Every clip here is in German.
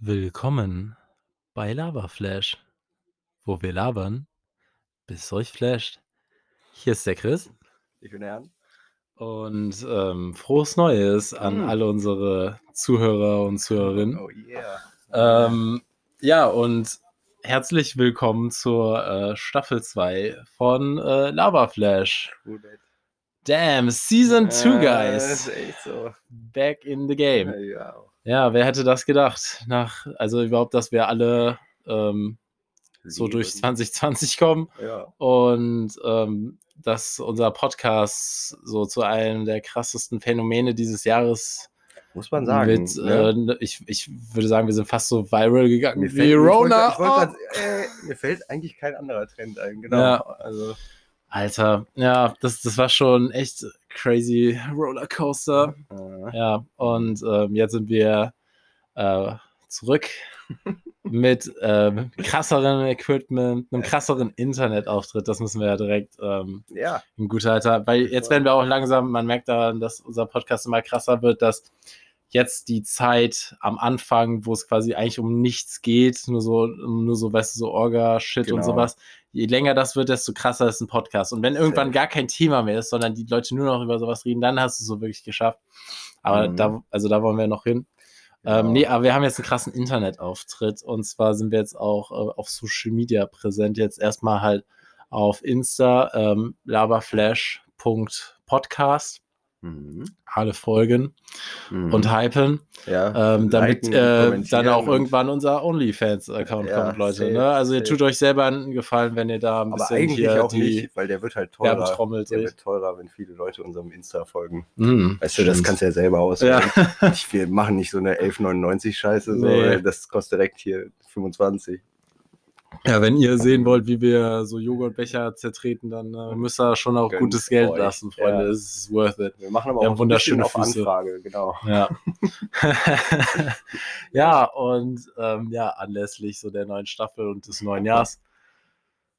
Willkommen bei Laberflash, wo wir labern, bis euch flasht. Hier ist der Chris Ich bin der Jan. und ähm, frohes Neues an Mm. alle unsere Zuhörer und Zuhörerinnen. Oh yeah. Ähm, ja, und herzlich willkommen zur äh, Staffel 2 von äh, Laberflash. Cool. Damn, Season 2, Äh, guys. ist echt so. Back in the game. Ja. Ja, wer hätte das gedacht? Nach, also überhaupt, dass wir alle ähm, so durch Leben. 2020 kommen Ja. und ähm, dass unser Podcast so zu einem der krassesten Phänomene dieses Jahres Muss man sagen. wird. ne? Äh, ich, ich würde sagen, wir sind fast so viral gegangen Mir wie fällt, Rona. Ich wollte, ich wollte grad, äh, mir fällt eigentlich kein anderer Trend ein. Genau. Ja. Also, Alter, ja, das, das war schon echt crazy Rollercoaster. äh, Ja, und ähm, jetzt sind wir äh, zurück mit ähm, krasseren Equipment, einem krasseren Internetauftritt. Das müssen wir ja direkt ähm, ja. in guter Alter, weil jetzt werden wir auch langsam, man merkt daran, dass unser Podcast immer krasser wird, dass jetzt die Zeit am Anfang, wo es quasi eigentlich um nichts geht, nur so, nur so, weißt du, so Orga-Shit und Genau. sowas, je länger das wird, desto krasser ist ein Podcast. Und wenn irgendwann gar kein Thema mehr ist, sondern die Leute nur noch über sowas reden, dann hast du es so wirklich geschafft. Aber Mhm. da, also da wollen wir noch hin. Ähm, Genau. nee, aber wir haben jetzt einen krassen Internetauftritt und zwar sind wir jetzt auch äh, auf Social Media präsent. Jetzt erstmal halt auf Insta, ähm, laberflash.podcast, Mhm. alle folgen Mhm. und hypen, ja. ähm, damit liken, äh, dann auch irgendwann unser OnlyFans-Account Ja, kommt, Leute. safe, Ne? Also ihr safe. tut euch selber einen Gefallen, wenn ihr da ein Aber bisschen eigentlich hier auch die nicht, weil der wird halt teurer. Der wird teurer, wenn viele Leute unserem Insta folgen. Mhm, Weißt du, das kannst du ja selber auswählen. Ja. Ich, wir machen nicht so eine 11,99 Scheiße, so, Nee. das kostet direkt hier 25. Ja, wenn ihr sehen wollt, wie wir so Joghurtbecher zertreten, dann äh, müsst ihr schon auch Gönnt gutes Geld euch, lassen, Freunde. ja. Es ist worth it. Wir machen aber Wir auch wunderschöne auf Füße. Anfrage, genau. Ja. ja, und ähm, ja, anlässlich so der neuen Staffel und des neuen Jahres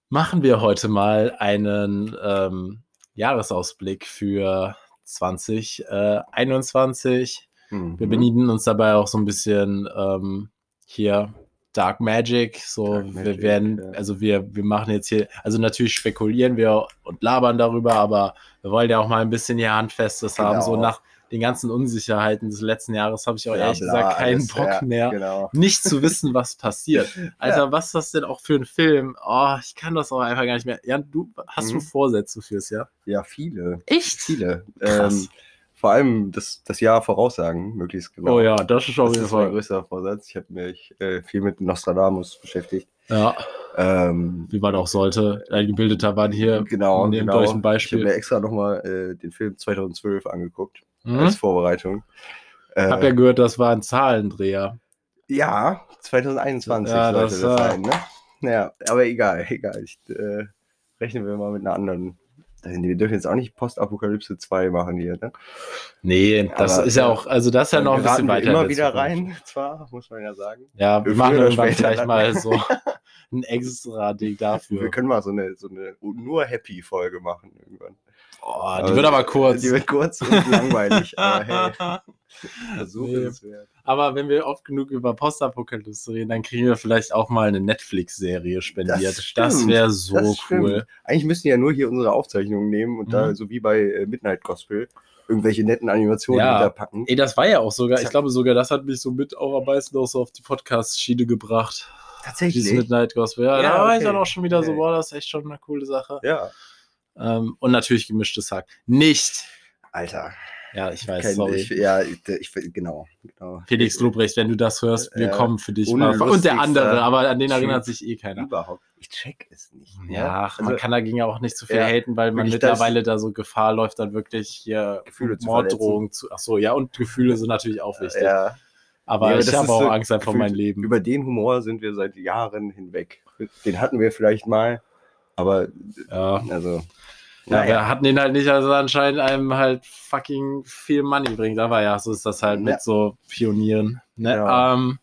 machen wir heute mal einen ähm, Jahresausblick für 2021. Wir Mhm. bedienen uns dabei auch so ein bisschen ähm, hier Dark Magic. So, Dark wir Magic, werden, ja. also wir, wir machen jetzt hier, also natürlich spekulieren wir und labern darüber, aber wir wollen ja auch mal ein bisschen hier Handfestes haben. So Genau. nach den ganzen Unsicherheiten des letzten Jahres habe ich auch Bla, ehrlich bla, gesagt keinen alles, Bock ja, mehr, Genau. nicht zu wissen, was passiert. Alter, was ist das denn auch für ein Film? Oh, ich kann das auch einfach gar nicht mehr. Jan, du hast du Mhm. Vorsätze fürs Jahr? Ja, viele. Echt? Viele. Krass. Ähm, vor allem das, das Jahr voraussagen, möglichst genau. Oh ja, das ist auf jeden ist mein Fall. größter Vorsatz. Ich habe mich äh, viel mit Nostradamus beschäftigt. Ja, Ähm, wie man auch sollte. Ein gebildeter Mann hier. genau, nehmt genau. euch ein Ich Beispiel. habe mir extra nochmal äh, den Film 2012 angeguckt, Hm? als Vorbereitung. Äh, Hab ja gehört, das war ein Zahlendreher. Ja, 2021 Ja, sollte das das, sein, ne? Ja, aber egal, egal. Ich, äh, rechnen wir mal mit einer anderen. Wir dürfen jetzt auch nicht Postapokalypse 2 machen hier, ne? Nee, das Aber, ist ja auch, also das ist ja noch ein bisschen wir weiter. immer der wieder rein, zwar, muss man ja sagen. Ja, wir machen irgendwann vielleicht dann. mal so ein extra Ding Wir dafür. können mal so eine, so eine nur Happy-Folge machen irgendwann. Oh, die wird aber kurz. Die wird kurz und langweilig, aber hey, Versuch Nee. ist es wert. Aber wenn wir oft genug über Postapokalypse reden, dann kriegen wir vielleicht auch mal eine Netflix-Serie spendiert. Das, stimmt, wäre so Das cool. Eigentlich müssten die ja nur hier unsere Aufzeichnungen nehmen und Mhm. da, so wie bei äh, Midnight Gospel, irgendwelche netten Animationen Ja. hinterpacken. Ey, das war ja auch sogar, ich glaube sogar, das hat mich so mit auch am meisten auch so auf die Podcast-Schiene gebracht. Tatsächlich. Dieses Midnight Gospel. Ja, Ja, da war ich dann auch schon wieder so, boah, das ist echt schon eine coole Sache. Ja, Ähm, und natürlich gemischtes Hack. Nicht. Alter. Ja, ich weiß, Kein, sorry. ich, ja, ich, ich, genau, genau. Felix Lobrecht, wenn du das hörst, wir Ja, kommen für dich mal. Und der andere, aber an den erinnert sich eh keiner. Überhaupt. Ich check es nicht. Ja, ach, man Also, kann dagegen ja auch nicht zu viel ja, haten, weil man mittlerweile da so Gefahr läuft, dann wirklich hier Gefühle zu Morddrohungen zu. Ach so, ja, und Gefühle sind natürlich auch wichtig. ja, aber Ja, ich habe auch so Angst einfach um gefühlt mein Leben. über den Humor sind wir seit Jahren hinweg. Den hatten wir vielleicht mal, aber Ja. also. Ja, wir hatten den halt nicht, also anscheinend einem halt fucking viel Money bringt. Aber ja, so ist das halt Ja. mit so Pionieren. Ne? Ja. Ähm,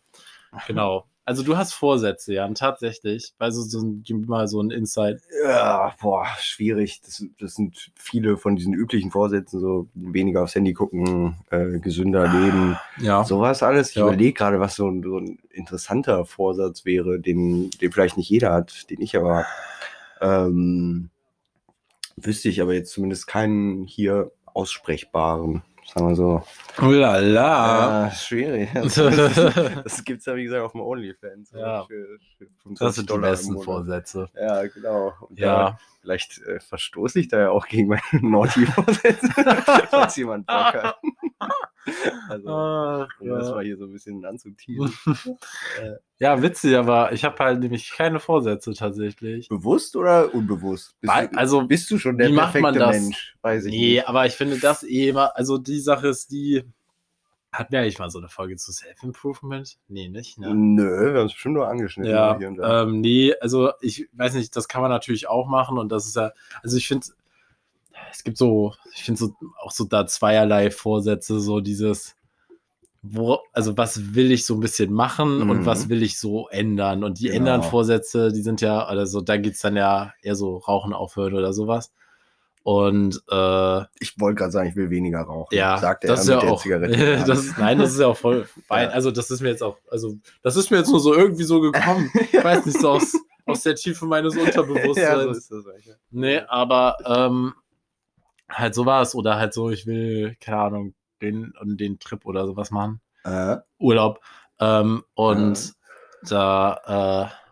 genau. Also du hast Vorsätze, Jan, tatsächlich. Also so ein, mal so ein Insight. Ja, boah, schwierig. Das, das sind viele von diesen üblichen Vorsätzen, so weniger aufs Handy gucken, äh, gesünder leben, Ja. sowas alles. Ich Ja. überlege gerade, was so ein, so ein interessanter Vorsatz wäre, den, den vielleicht nicht jeder hat, den ich aber habe. Ähm, wüsste ich aber jetzt zumindest keinen hier aussprechbaren, sagen wir so. Oh la la. Ja, schwierig. Das, das gibt's ja, wie gesagt, auf dem OnlyFans. Ja. Für, für 25 Das sind die Dollar im besten. Vorsätze. Ja, genau. Und da, Ja. vielleicht äh, verstoße ich da ja auch gegen meine Naughty-Vorsätze, falls jemand Bock hat. also, Ach, um das ja. mal hier so ein bisschen anzuteasen. ja, witzig, aber ich habe halt nämlich keine Vorsätze tatsächlich. Bewusst oder unbewusst? Bist, Weil- du, also, bist du schon der perfekte das? Mensch? Weiß ich Nee, nicht. aber ich finde das eh immer, also die Sache ist die, hatten wir eigentlich mal so eine Folge zu Self-Improvement? Nee, nicht, ne? Nö, wir haben es bestimmt nur angeschnitten. Ja, hier und da. ähm, nee, also ich weiß nicht, das kann man natürlich auch machen und das ist ja, also ich finde, es gibt so, ich finde so auch so da zweierlei Vorsätze, so dieses, wo, also was will ich so ein bisschen machen Mhm. und was will ich so ändern und die Genau. ändern Vorsätze, die sind ja, also da geht es dann ja eher so Rauchen aufhören oder sowas. Und äh, ich wollte gerade sagen, ich will weniger rauchen. ja, sagte das er ist mit ja der auch, das, ist- nein, das ist ja auch voll fein. Ja. Also das ist mir jetzt auch, also das ist mir jetzt nur so irgendwie so gekommen. Ich weiß nicht, so aus, aus der Tiefe meines Unterbewusstseins. ja, so ist das eigentlich. Nee, aber ähm, halt sowas oder halt so, ich will, keine Ahnung, den und den Trip oder sowas machen. Äh, Urlaub. Ähm, und da, äh,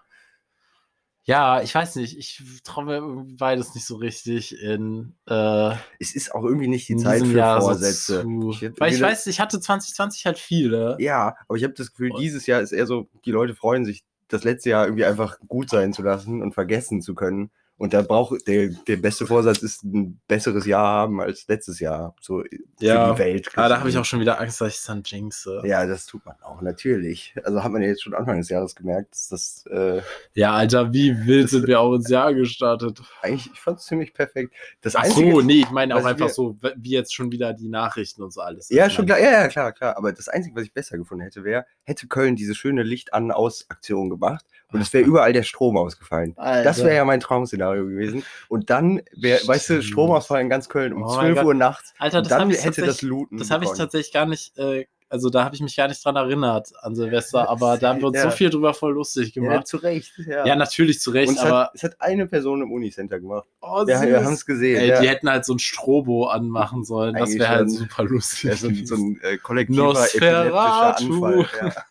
ja, ich weiß nicht, ich traue mir beides nicht so richtig in, äh, es ist auch irgendwie nicht die Zeit für Jahr Vorsätze. So Ich weil ich weiß, ich hatte 2020 halt viele. Ja, aber ich habe das Gefühl, Und- dieses Jahr ist eher so, die Leute freuen sich, das letzte Jahr irgendwie einfach gut sein zu lassen und vergessen zu können. Und da braucht der, der beste Vorsatz ist ein besseres Jahr haben als letztes Jahr. So für Ja. die Welt. Ah, da habe ich auch schon wieder Angst, dass ich es dann jinxe. Ja, das tut man auch, natürlich. Also hat man ja jetzt schon Anfang des Jahres gemerkt, dass das äh, Ja, Alter, wie wild sind wir auch ins Jahr gestartet. eigentlich, ich fand es ziemlich perfekt. Das Ach Einzige, so, nee, ich meine auch einfach wir- so, wie jetzt schon wieder die Nachrichten und so alles. Ja, schon klar, ja, ja, klar, klar. Aber das Einzige, was ich besser gefunden hätte, wäre, hätte Köln diese schöne Licht-an-aus-Aktion gemacht und es wäre überall der Strom ausgefallen. Alter. Das wäre ja mein Traum-Szenario gewesen. Und dann wäre, weißt du. Stromausfall in ganz Köln um Oh mein 12 Gott. Uhr nachts. Alter, das dann habe ich hätte das Looten. das habe ich tatsächlich gar nicht, äh, also da habe ich mich gar nicht dran erinnert an Silvester, aber da haben wir uns Ja. so viel drüber voll lustig Ja, gemacht. zu Recht. Ja, Ja, natürlich zu Recht, es aber hat, es hat eine Person im Unicenter gemacht. oh, Ja, wir haben es gesehen. Ey, ja. die hätten halt so ein Strobo anmachen sollen. Das wäre halt super lustig. Ja, so, ein- so ein äh, kollektiver Nosferatu. epileptischer Anfall. Ja.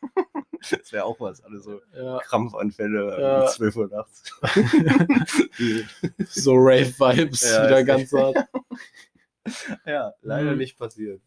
Das wäre auch was, alle so ja, Krampfanfälle Ja. um 12 Uhr nachts. so Rave-Vibes Ja, wieder ganz hart. ja, leider Mhm. nicht passiert.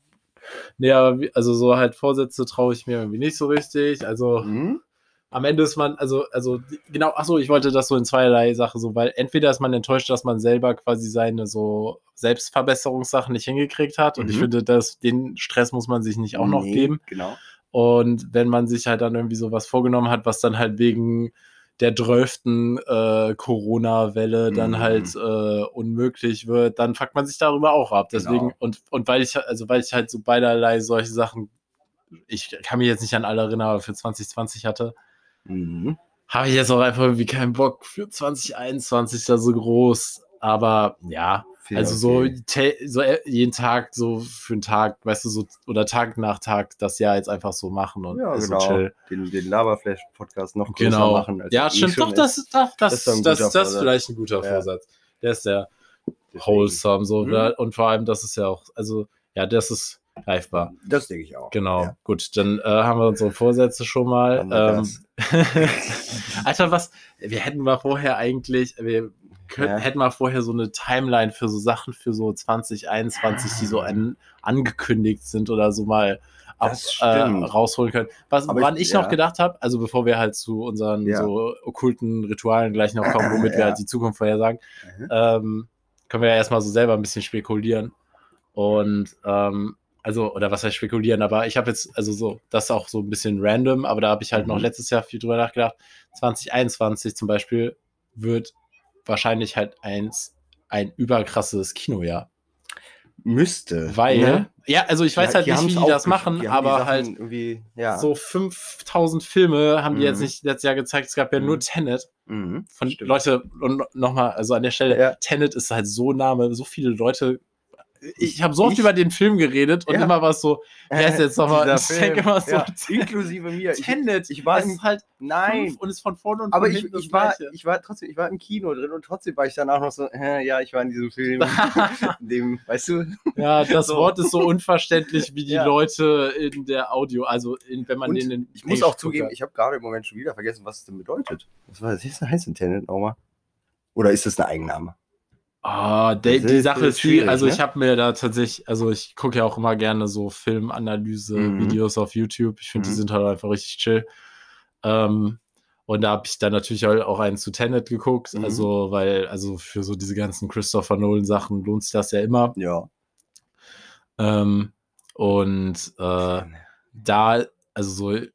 Wie, also so halt Vorsätze traue ich mir irgendwie nicht so richtig. Also Mhm. am Ende ist man, also, also genau, ach so, ich wollte das so in zweierlei Sache so, weil entweder ist man enttäuscht, dass man selber quasi seine so Selbstverbesserungssachen nicht hingekriegt hat. Und ich Mhm. finde, dass den Stress muss man sich nicht auch noch Nee, geben. Genau. Und wenn man sich halt dann irgendwie sowas vorgenommen hat, was dann halt wegen der 12. Äh, Corona-Welle dann Mhm. halt äh, unmöglich wird, dann fuckt man sich darüber auch ab. Deswegen, Genau. und, und weil ich, also weil ich halt so beiderlei solche Sachen, ich kann mich jetzt nicht an alle erinnern, aber für 2020 hatte, Mhm. habe ich jetzt auch einfach irgendwie keinen Bock für 2021 da so groß. Aber ja, Viel also so, okay. so äh, jeden Tag, so für einen Tag, weißt du, so, oder Tag nach Tag das Jahr jetzt einfach so machen und Ja, genau. so chill. Den, den Laberflash-Podcast noch größer Genau. machen. als ja, eh stimmt. schon Doch, das, das, das, Das ist doch das, das, ist Vorsatz. vielleicht ein guter Ja. Vorsatz. Der ist sehr Deswegen. wholesome, so. Mhm. Und vor allem, das ist ja auch, also, ja, das ist greifbar. Das denke ich auch. Genau. Ja. Gut, dann äh, haben wir unsere Vorsätze schon mal. Ähm, Alter, was? Wir hätten mal vorher eigentlich, wir könnten, Ja. hätten mal vorher so eine Timeline für so Sachen für so 2021, die so an, angekündigt sind oder so mal ab, äh, rausholen können. Was, Aber woran ich- ich, noch ja. gedacht habe, also bevor wir halt zu unseren Ja. so okkulten Ritualen gleich noch kommen, womit wir halt die Zukunft vorhersagen, Mhm. ähm, können wir ja erstmal so selber ein bisschen spekulieren. Und ähm, also, oder was heißt spekulieren, aber ich habe jetzt, also so, das ist auch so ein bisschen random, aber da habe ich halt noch Mhm. letztes Jahr viel drüber nachgedacht. 2021 zum Beispiel wird wahrscheinlich halt eins, ein überkrasses Kinojahr. müsste. Weil, ne? ja, also ich weiß Die- halt nicht, wie die das machen, die aber halt ja. so 5000 Filme haben die jetzt Mhm. nicht letztes Jahr gezeigt. Es gab ja nur Mhm. Tenet. Mhm, Von stimmt. Leute, und nochmal, also an der Stelle, Ja. Tenet ist halt so Name, so viele Leute. Ich habe so oft Ich- über den Film geredet und Ja. immer was so, wer ist jetzt nochmal? Ich denke immer so, ja, inklusive mir. Ich, Tenet. ich war es ist halt nein, und ist von vorne und aber von ich, hinten ich, das war, Gleiche. ich war trotzdem, ich war im Kino drin und trotzdem war ich danach noch so, äh, ja, ich war in diesem Film, in dem, weißt du, Ja, das So. Wort ist so unverständlich wie die Ja. Leute in der Audio, also in, wenn man Und den in ich muss auch zugeben, ich habe gerade im Moment schon wieder vergessen, was es denn bedeutet. Was war das? Heißt denn Tenet nochmal? Oder ist das ein Eigenname? Ah, die, Das die Sache das ist die, schwierig, also ne? ich habe mir da tatsächlich, also ich gucke ja auch immer gerne so Filmanalyse-Videos auf YouTube. Ich finde, die Mhm. sind halt einfach richtig chill. Ähm, und da habe ich dann natürlich auch einen zu Tenet geguckt. Mhm. Also, weil, also für so diese ganzen Christopher Nolan-Sachen lohnt sich das ja immer. Ja. Ähm, und äh, da, also so,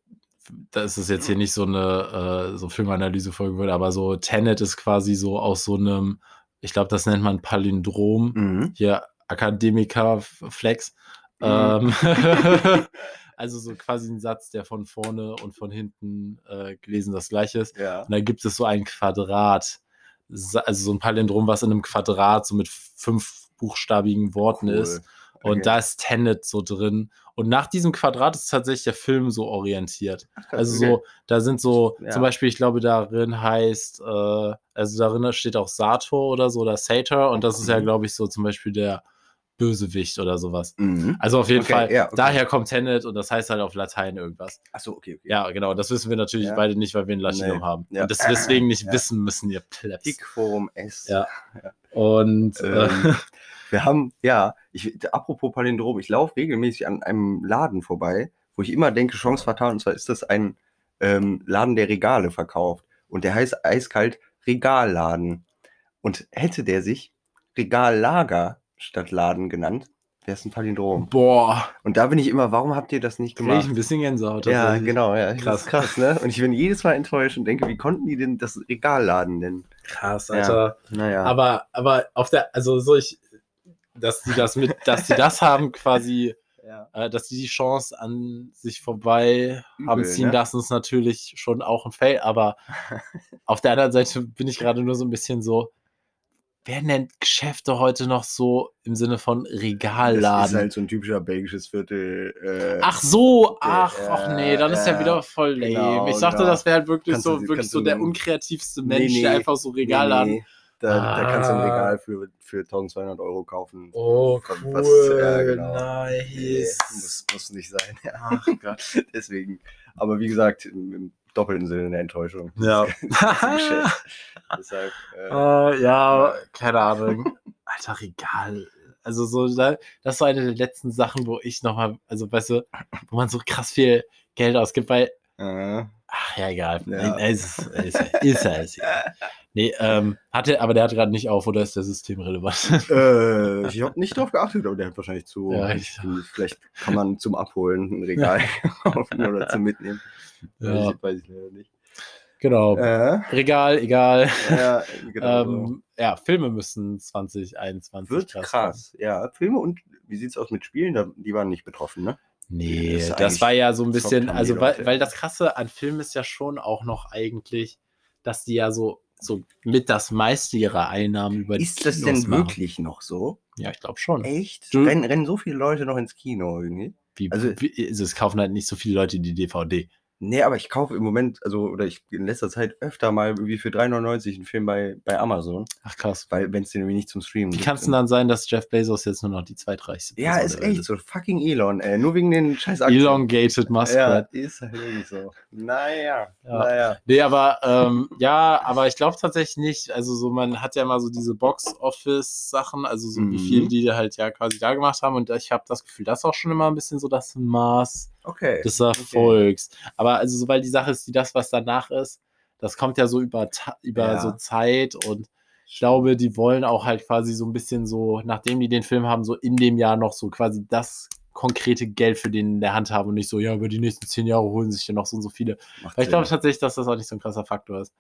da ist es jetzt hier nicht so eine äh, so Filmanalyse-Folge, aber so Tenet ist quasi so aus so einem, ich glaube, das nennt man Palindrom, Mhm. hier Akademiker-Flex. Mhm. Ähm, also so quasi ein Satz, der von vorne und von hinten äh, gelesen das gleiche ist. Ja. Und da gibt es so ein Quadrat, also so ein Palindrom, was in einem Quadrat so mit fünf buchstabigen Worten Cool. ist. Und Okay. da ist Tenet so drin. Und nach diesem Quadrat ist tatsächlich der Film so orientiert. Ach, Also okay. so, da sind so, Ja. zum Beispiel, ich glaube, darin heißt, äh, also darin steht auch Sator oder so oder Sator und das ist ja, glaube ich, so zum Beispiel der Bösewicht oder sowas. Mhm. Also auf jeden Okay, Fall, ja, okay. daher kommt Tenet und das heißt halt auf Latein irgendwas. Achso, okay, okay. Ja, genau, das wissen wir natürlich Ja. beide nicht, weil wir ein Latinum Nee. haben. Ja. Und das deswegen nicht wissen müssen, ihr Plebs. Pickforum S. Ja. Und äh, Ähm, wir haben, ja, ich, apropos Palindrom, ich laufe regelmäßig an einem Laden vorbei, wo ich immer denke, Chance fatal, und zwar ist das ein ähm, Laden, der Regale verkauft. Und der heißt eiskalt Regalladen. Und hätte der sich Regallager statt Laden genannt, wäre es ein Palindrom. boah, Und da bin ich immer, warum habt ihr das nicht kriege ich gemacht? ein bisschen Gänsehaut. Ja, genau, ja. Krass. Krass. Ne? Und ich bin jedes Mal enttäuscht und denke, wie konnten die denn das Regalladen nennen? Krass, Ja. Alter. Naja. Aber, aber auf der, also so ich, dass die das mit, dass die das haben quasi, ja. äh, dass die die Chance an sich vorbei haben Übel, ziehen ne? lassen, ist natürlich schon auch ein Fail. Aber auf der anderen Seite bin ich gerade nur so ein bisschen so, wer nennt Geschäfte heute noch so im Sinne von Das Regalladen? ist halt so ein typischer belgisches Viertel. Äh, Ach so, Der- ach, ach nee, dann ist ja wieder voll lame. genau, ich dachte, genau. das wäre halt wirklich Kannst so, du- wirklich so du der unkreativste Nee, Mensch, der nee. einfach so nee, Regalladen. nee, da, da kannst du ein Ah. Regal für, für 1200 Euro kaufen. Oh, cool, was- ja, genau. Nee, nice. muss, muss nicht sein. Ach Gott. Deswegen. Aber wie gesagt, im, im doppelten Sinne eine Enttäuschung. Ja. Deshalb, äh, Äh, ja, keine Ahnung. Alter, Regal. Also so, da, das war eine der letzten Sachen, wo ich nochmal, also weißt du, wo man so krass viel Geld ausgibt, weil, äh, ach ja, egal. Ja. Nee, Ist, ist, ist, ist, ja- ist, ja. Nee, ähm, hatte, aber der hat gerade nicht auf, oder ist der System relevant? äh, ich habe nicht drauf geachtet, aber der hat wahrscheinlich zu. Ja, ich- vielleicht kann man zum Abholen ein Regal kaufen oder zum Mitnehmen. Ja. Weiß, ich, weiß ich leider nicht. genau. Äh, Regal, egal. ja, genau. Ähm, ja, Filme müssen 2021 Wird werden. krass. Ja, Filme und wie sieht's aus mit Spielen? Die waren nicht betroffen, ne? Nee, Das das, war ja so ein bisschen, also weil, weil das Krasse an Filmen ist ja schon auch noch eigentlich, dass die ja so, so mit das meiste ihrer Einnahmen über die Ist das Kinos denn machen. wirklich noch so? Ja, ich glaube schon. Echt? Du- Rennen, rennen so viele Leute noch ins Kino irgendwie? Wie, also- wie, also es kaufen halt nicht so viele Leute die DVD. Nee, aber ich kaufe im Moment, also, oder ich in letzter Zeit öfter mal irgendwie für 3,99 einen Film bei, bei Amazon, Ach krass. weil wenn es den irgendwie nicht zum Streamen Wie kann es denn dann sein, dass Jeff Bezos jetzt nur noch die zweitreichste Ja, Person ist der Welt echt so. Fucking Elon, ey. Nur wegen den scheiß Aktien. Elongated Ja, Muskrat. ist halt irgendwie so. Naja, Ja. naja. Nee, aber ähm, ja, aber ich glaube tatsächlich nicht. Also so, man hat ja mal so diese Box-Office-Sachen, also so wie Mhm. viel die halt ja quasi da gemacht haben. Und ich habe das Gefühl, das ist auch schon immer ein bisschen so das Maß Okay. des Erfolgs. Aber also so, weil die Sache ist, die das, was danach ist, das kommt ja so über, über Ja. so Zeit und ich glaube, die wollen auch halt quasi so ein bisschen so, nachdem die den Film haben, so in dem Jahr noch so quasi das konkrete Geld für den in der Hand haben und nicht so, ja, über die nächsten zehn Jahre holen sich ja noch so und so viele. Macht Weil ich glaube tatsächlich, dass das auch nicht so ein krasser Faktor ist.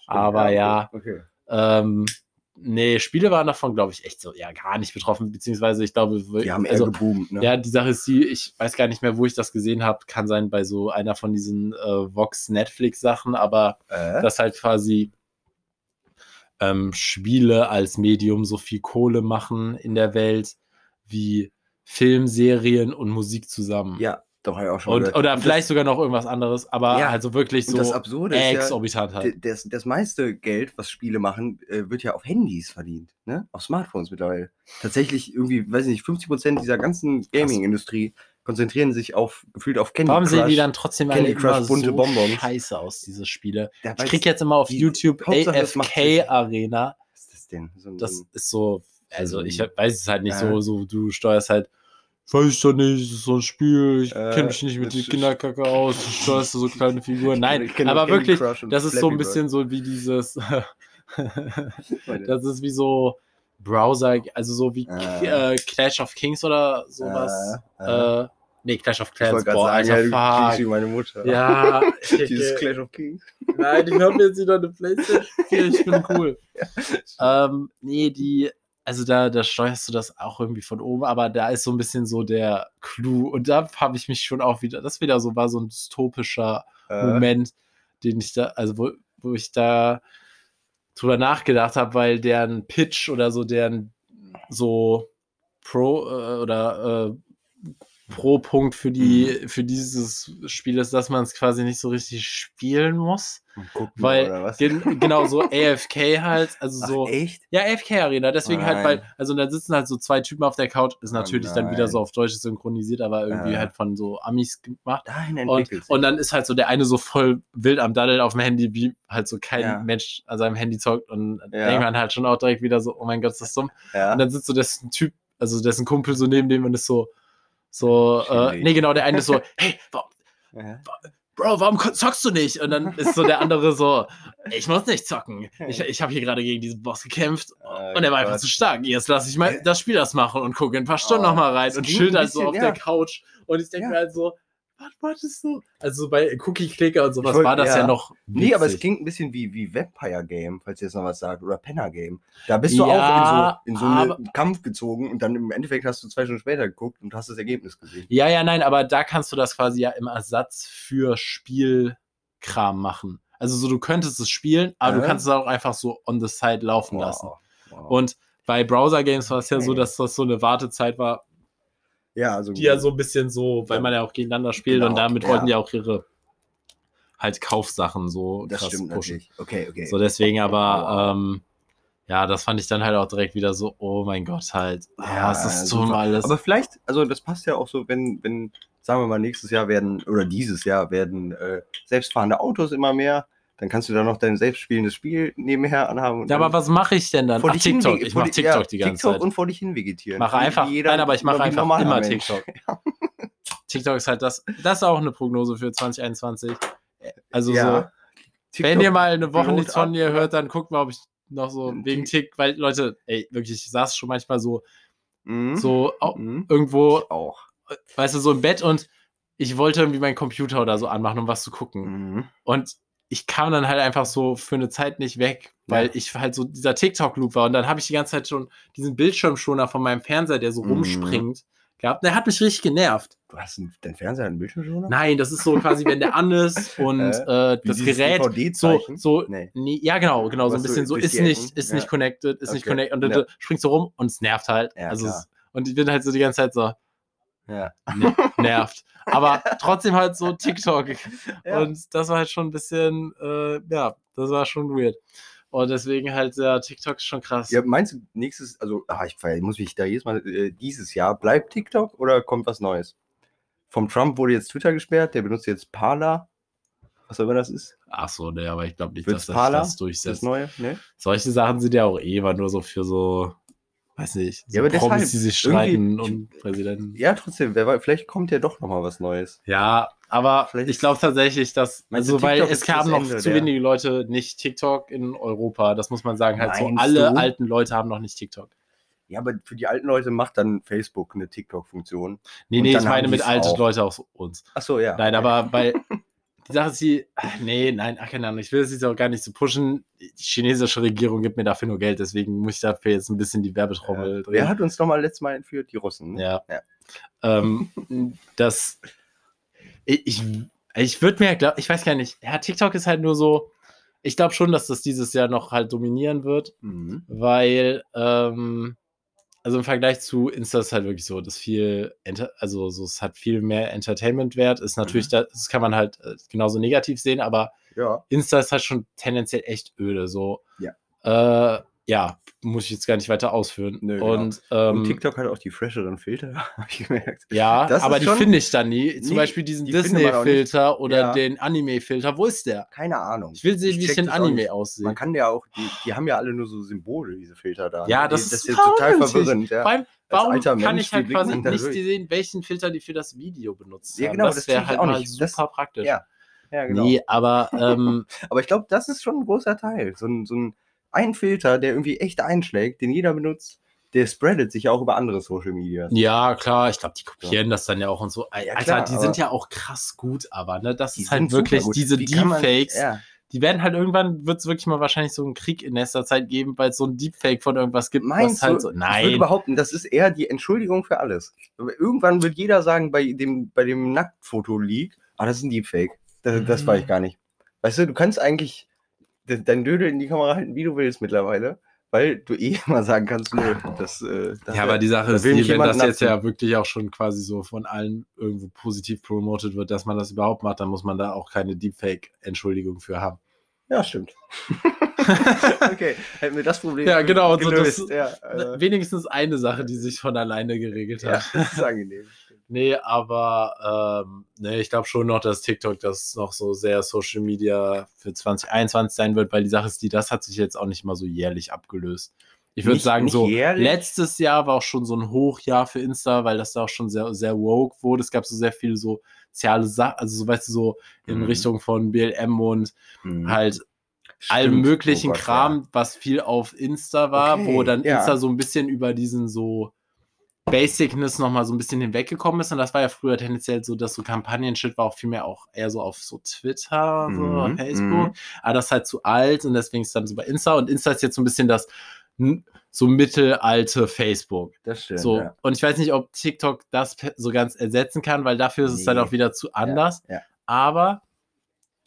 Stimmt, aber ja, Okay. ähm, nee, Spiele waren davon, glaube ich, echt so, ja, gar nicht betroffen, beziehungsweise ich glaube, Die haben eher also, geboomt, ne? ja, die Sache ist die, ich weiß gar nicht mehr, wo ich das gesehen habe, kann sein bei so einer von diesen äh, Vox Netflix Sachen, aber äh? dass halt quasi ähm, Spiele als Medium so viel Kohle machen in der Welt wie Film, Serien und Musik zusammen. ja, doch, habe ich auch schon Und, oder Und vielleicht sogar noch irgendwas anderes, aber Ja, also wirklich so das Absurde ja, exorbitant das, halt. das, das meiste Geld, was Spiele machen, äh, wird ja auf Handys verdient, ne? Auf Smartphones mittlerweile. Tatsächlich irgendwie, weiß ich nicht, 50% dieser ganzen Gaming-Industrie konzentrieren sich auf, gefühlt auf Candy Warum Crush. sehen die dann trotzdem Candy Crush, immer bunte so Bonbons. scheiße aus, diese Spiele? Da Ich krieg jetzt immer auf YouTube Hauptsache. AFK Arena. Was ist das denn? So, ein- Das ist so, also so ich weiß es halt nicht so, so, du steuerst halt, weiß ich doch nicht, das ist so ein Spiel, ich Äh, kenne mich nicht mit ist- Kinderkacke aus, du steuerst so kleine Figuren. Nein, Ich aber wirklich, das ist so ein bisschen so wie dieses, das ist wie so Browser, also so wie Äh. äh, Clash of Kings oder sowas. Äh, äh. Äh, nee, Clash of Ich Clans, gerade boah, sagen, Alter, ja, fuck. wie meine Mutter. Ja, Dieses Clash of Kings. Nein, ich habe jetzt wieder eine Playstation 4, ich bin cool. ähm, nee, die, also da, da steuerst du das auch irgendwie von oben, aber da ist so ein bisschen so der Clou. Und da habe ich mich schon auch wieder, das wieder so war so ein dystopischer Äh, Moment, den ich da, also wo, wo ich da drüber nachgedacht habe, weil deren Pitch oder so deren so Pro äh, oder äh, Pro-Punkt für die, Mhm. für dieses Spiel ist, dass man es quasi nicht so richtig spielen muss. gucken, Weil, gen genau, so AFK halt, also Ach, so. echt? Ja, AFK Arena, deswegen Oh halt, weil, nein. also da sitzen halt so zwei Typen auf der Couch, ist Oh natürlich dann wieder so nein. auf Deutsch synchronisiert, aber irgendwie Ja. halt von so Amis gemacht. Dahin Und, sich. und dann ist halt so der eine so voll wild am Daddel auf dem Handy, wie halt so kein Ja. Mensch an seinem Handy zockt und Ja. denkt man halt schon auch direkt wieder so, oh mein Gott, ist das dumm. ja. Und dann sitzt so dessen Typ, also dessen Kumpel so neben dem und ist so, so, äh, nee, genau, der eine ist so, hey, warum, ja. Bro, warum zockst du nicht? Und dann ist so der andere so, ich muss nicht zocken. Ich, ich habe hier gerade gegen diesen Boss gekämpft Oh und er war einfach Gott. zu stark. Jetzt lasse ich mal das Spiel das machen und gucke ein paar Stunden Oh, noch mal rein und ein halt so auf ja. der Couch. Und ich denke Ja. mir halt so, was wolltest du? Also so bei Cookie-Clicker und sowas wollt- war das ja, ja. noch. Nee, aber es witzig. klingt ein bisschen wie, wie Vampire Game, falls ihr jetzt noch was sagt, oder Penner Game. Da bist du Ja, auch in so, in so aber- einen Kampf gezogen und dann im Endeffekt hast du zwei Stunden später geguckt und hast das Ergebnis gesehen. Ja, ja, nein, aber da kannst du das quasi ja im Ersatz für Spielkram machen. Also so, du könntest es spielen, aber du Äh? kannst es auch einfach so on the side laufen lassen. Wow. Und bei Browser-Games war es ja so, Okay. dass das so eine Wartezeit war, ja, also die ja so ein bisschen so, weil man ja auch gegeneinander spielt und Genau, damit ja. wollten die auch ihre halt Kaufsachen so das krass stimmt pushen. natürlich. Okay, okay. So deswegen aber, ähm, ja, das fand ich dann halt auch direkt wieder so, oh mein Gott, halt, Ja, ja, es ist super. alles. Aber vielleicht, also das passt ja auch so, wenn, wenn, sagen wir mal, nächstes Jahr werden, oder dieses Jahr werden äh, selbstfahrende Autos immer mehr, dann kannst du da noch dein selbstspielendes Spiel nebenher anhaben. Und ja, aber was mache ich denn dann? vor Ach, hin TikTok. Ich mache TikTok ja, die ganze TikTok Zeit. und vor dich hin vegetieren. Mache einfach, jeder- nein, aber ich mache einfach immer Mensch. TikTok. TikTok ist halt das, das ist auch eine Prognose für 2021. Also so, Ja. wenn ihr mal eine Woche nichts von mir ja. hört, dann guckt mal, ob ich noch so wegen Tick, weil Leute, ey, wirklich, ich saß schon manchmal so, Mhm. so Mhm. irgendwo, auch. weißt du, so im Bett und ich wollte irgendwie meinen Computer oder so anmachen, um was zu gucken. Mhm. Und ich kam dann halt einfach so für eine Zeit nicht weg, weil Ja. ich halt so dieser TikTok-Loop war. Und dann habe ich die ganze Zeit schon diesen Bildschirmschoner von meinem Fernseher, der so Mhm. rumspringt, gehabt. Der hat mich richtig genervt. Du hast einen, dein Fernseher einen Bildschirmschoner? Nein, das ist so quasi, wenn der an ist und Äh, äh, das Gerät so, so Nee. nee, ja genau, genau, so ein so bisschen so, ist nicht, ist Ja. nicht connected, ist nicht Okay. connected und Ja. dann springst du rum und es nervt halt. Also klar. und ich bin halt so die ganze Zeit so, Ja. ne, nervt. Aber trotzdem halt so TikTok. Ja. Und das war halt schon ein bisschen, äh, ja, das war schon weird. Und deswegen halt, ja, TikTok ist schon krass. Ja, meinst du nächstes, also ah, ich, ich muss mich da jedes Mal, äh, dieses Jahr, bleibt TikTok oder kommt was Neues? Vom Trump wurde jetzt Twitter gesperrt, der benutzt jetzt Parler. Was auch immer das ist. Ach so, ne, aber ich glaube nicht, Wird's dass das, Parler? das Das durchsetzt. Neue? Ne? Solche Sachen sind ja auch eh immer nur so für so, weiß nicht, so Ja, aber Promis, deshalb, die sich streiten und Präsidenten. Ja, trotzdem, wer vielleicht kommt ja doch nochmal was Neues. Ja, aber Vielleicht ich glaube tatsächlich, dass, also weil es haben das noch Ende zu der- wenige Leute nicht TikTok in Europa. Das muss man sagen. Halt so Meinst alle du? alten Leute haben noch nicht TikTok. Ja, aber für die alten Leute macht dann Facebook eine TikTok-Funktion. Nee, nee, ich meine mit alten auch. Leute aus uns. Achso, ja. Nein, aber weil die Sache ist die, ach, nee, nein, ach, keine Ahnung, ich will es jetzt auch gar nicht so pushen. die chinesische Regierung gibt mir dafür nur Geld, deswegen muss ich dafür jetzt ein bisschen die Werbetrommel drehen. Wer hat uns nochmal letztes Mal entführt? Die Russen. ne? Ja. Ja. Ähm, das. Ich, ich, ich würde mir, glaub, ich weiß gar nicht, ja, TikTok ist halt nur so. Ich glaube schon, dass das dieses Jahr noch halt dominieren wird, Mhm. weil, ähm, also im Vergleich zu Insta ist halt wirklich so, dass viel, Enter also so, es hat viel mehr Entertainment-Wert, ist natürlich, Mhm. da, das kann man halt äh, genauso negativ sehen, aber Ja. Insta ist halt schon tendenziell echt öde, so. Ja. Äh, ja, muss ich jetzt gar nicht weiter ausführen. Nö, genau. Und, ähm, Und TikTok hat auch die fresheren Filter, habe ich gemerkt. ja, Das aber ist die finde ich dann nie. Zum Nee, Beispiel diesen die. Disney-Filter oder Ja. den Anime-Filter. Wo ist der? Keine Ahnung. Ich will sehen, wie ich den das auch Anime aussehe. Man kann ja auch, die, die haben ja alle nur so Symbole, diese Filter da. Ja, das Die- ist ja total verwirrend. Ja. Allem, warum kann Mensch, ich wie halt quasi nicht sehen, welchen Filter die für das Video benutzt Ja, haben? genau, das das wäre halt auch mal nicht. Das- super praktisch. ja, ja, genau. Nee, aber ähm, Aber ich glaube, das ist schon ein großer Teil. So ein, so ein, ein Filter, der irgendwie echt einschlägt, den jeder benutzt, der spreadet sich auch über andere Social Media. ja, klar, ich glaube, die kopieren das dann ja auch und so. Alter, klar, die sind ja auch krass gut, aber ne, das ist halt wirklich diese Wie kann man- Deepfakes. Ja, Die werden halt irgendwann, wird es wirklich mal wahrscheinlich so einen Krieg in nächster Zeit geben, weil es so ein Deepfake von irgendwas gibt, Meinst halt du? so. Ich würde Nein. behaupten, das ist eher die Entschuldigung für alles. Irgendwann wird jeder sagen, bei dem, bei dem Nacktfoto-Leak, ah, das ist ein Deepfake. Das, das war ich Mhm. gar nicht. Weißt du, du kannst eigentlich dein Dödel in die Kamera halten, wie du willst mittlerweile, weil du eh immer sagen kannst, nö, das, äh, das Ja, aber die Sache ist, die, wenn das jetzt natzen. ja wirklich auch schon quasi so von allen irgendwo positiv promotet wird, dass man das überhaupt macht, dann muss man da auch keine Deepfake-Entschuldigung für haben. Ja, stimmt. okay, hätten wir das Problem Ja, genau, so gelöst. das- ja, äh, Wenigstens eine Sache, die sich von alleine geregelt ja, hat. das ist angenehm. Nee, aber ähm, nee, ich glaube schon noch, dass TikTok das noch so sehr Social Media für 2021 sein wird, weil die Sache ist, die, das hat sich jetzt auch nicht mal so jährlich abgelöst. Ich würde sagen, nicht so jährlich? letztes Jahr war auch schon so ein Hochjahr für Insta, weil das da auch schon sehr, sehr woke wurde. Es gab so sehr viele so soziale Sachen, also so weißt du, so in Mhm. Richtung von BLM und Mhm. halt allem möglichen Oh Gott, Kram, was viel auf Insta war, wo Okay, dann ja. Insta so ein bisschen über diesen so Basicness nochmal so ein bisschen hinweggekommen ist. Und das war ja früher tendenziell so, dass so Kampagnen-Shit war auch viel mehr auch eher so auf so Twitter, so Mhm, Facebook. mhm. Aber das ist halt zu alt und deswegen ist es dann so bei Insta. Und Insta ist jetzt so ein bisschen das so mittelalte Facebook. Ja, das stimmt. So, ja. und ich weiß nicht, ob TikTok das so ganz ersetzen kann, weil dafür ist es dann Nee. auch wieder zu anders. ja. Aber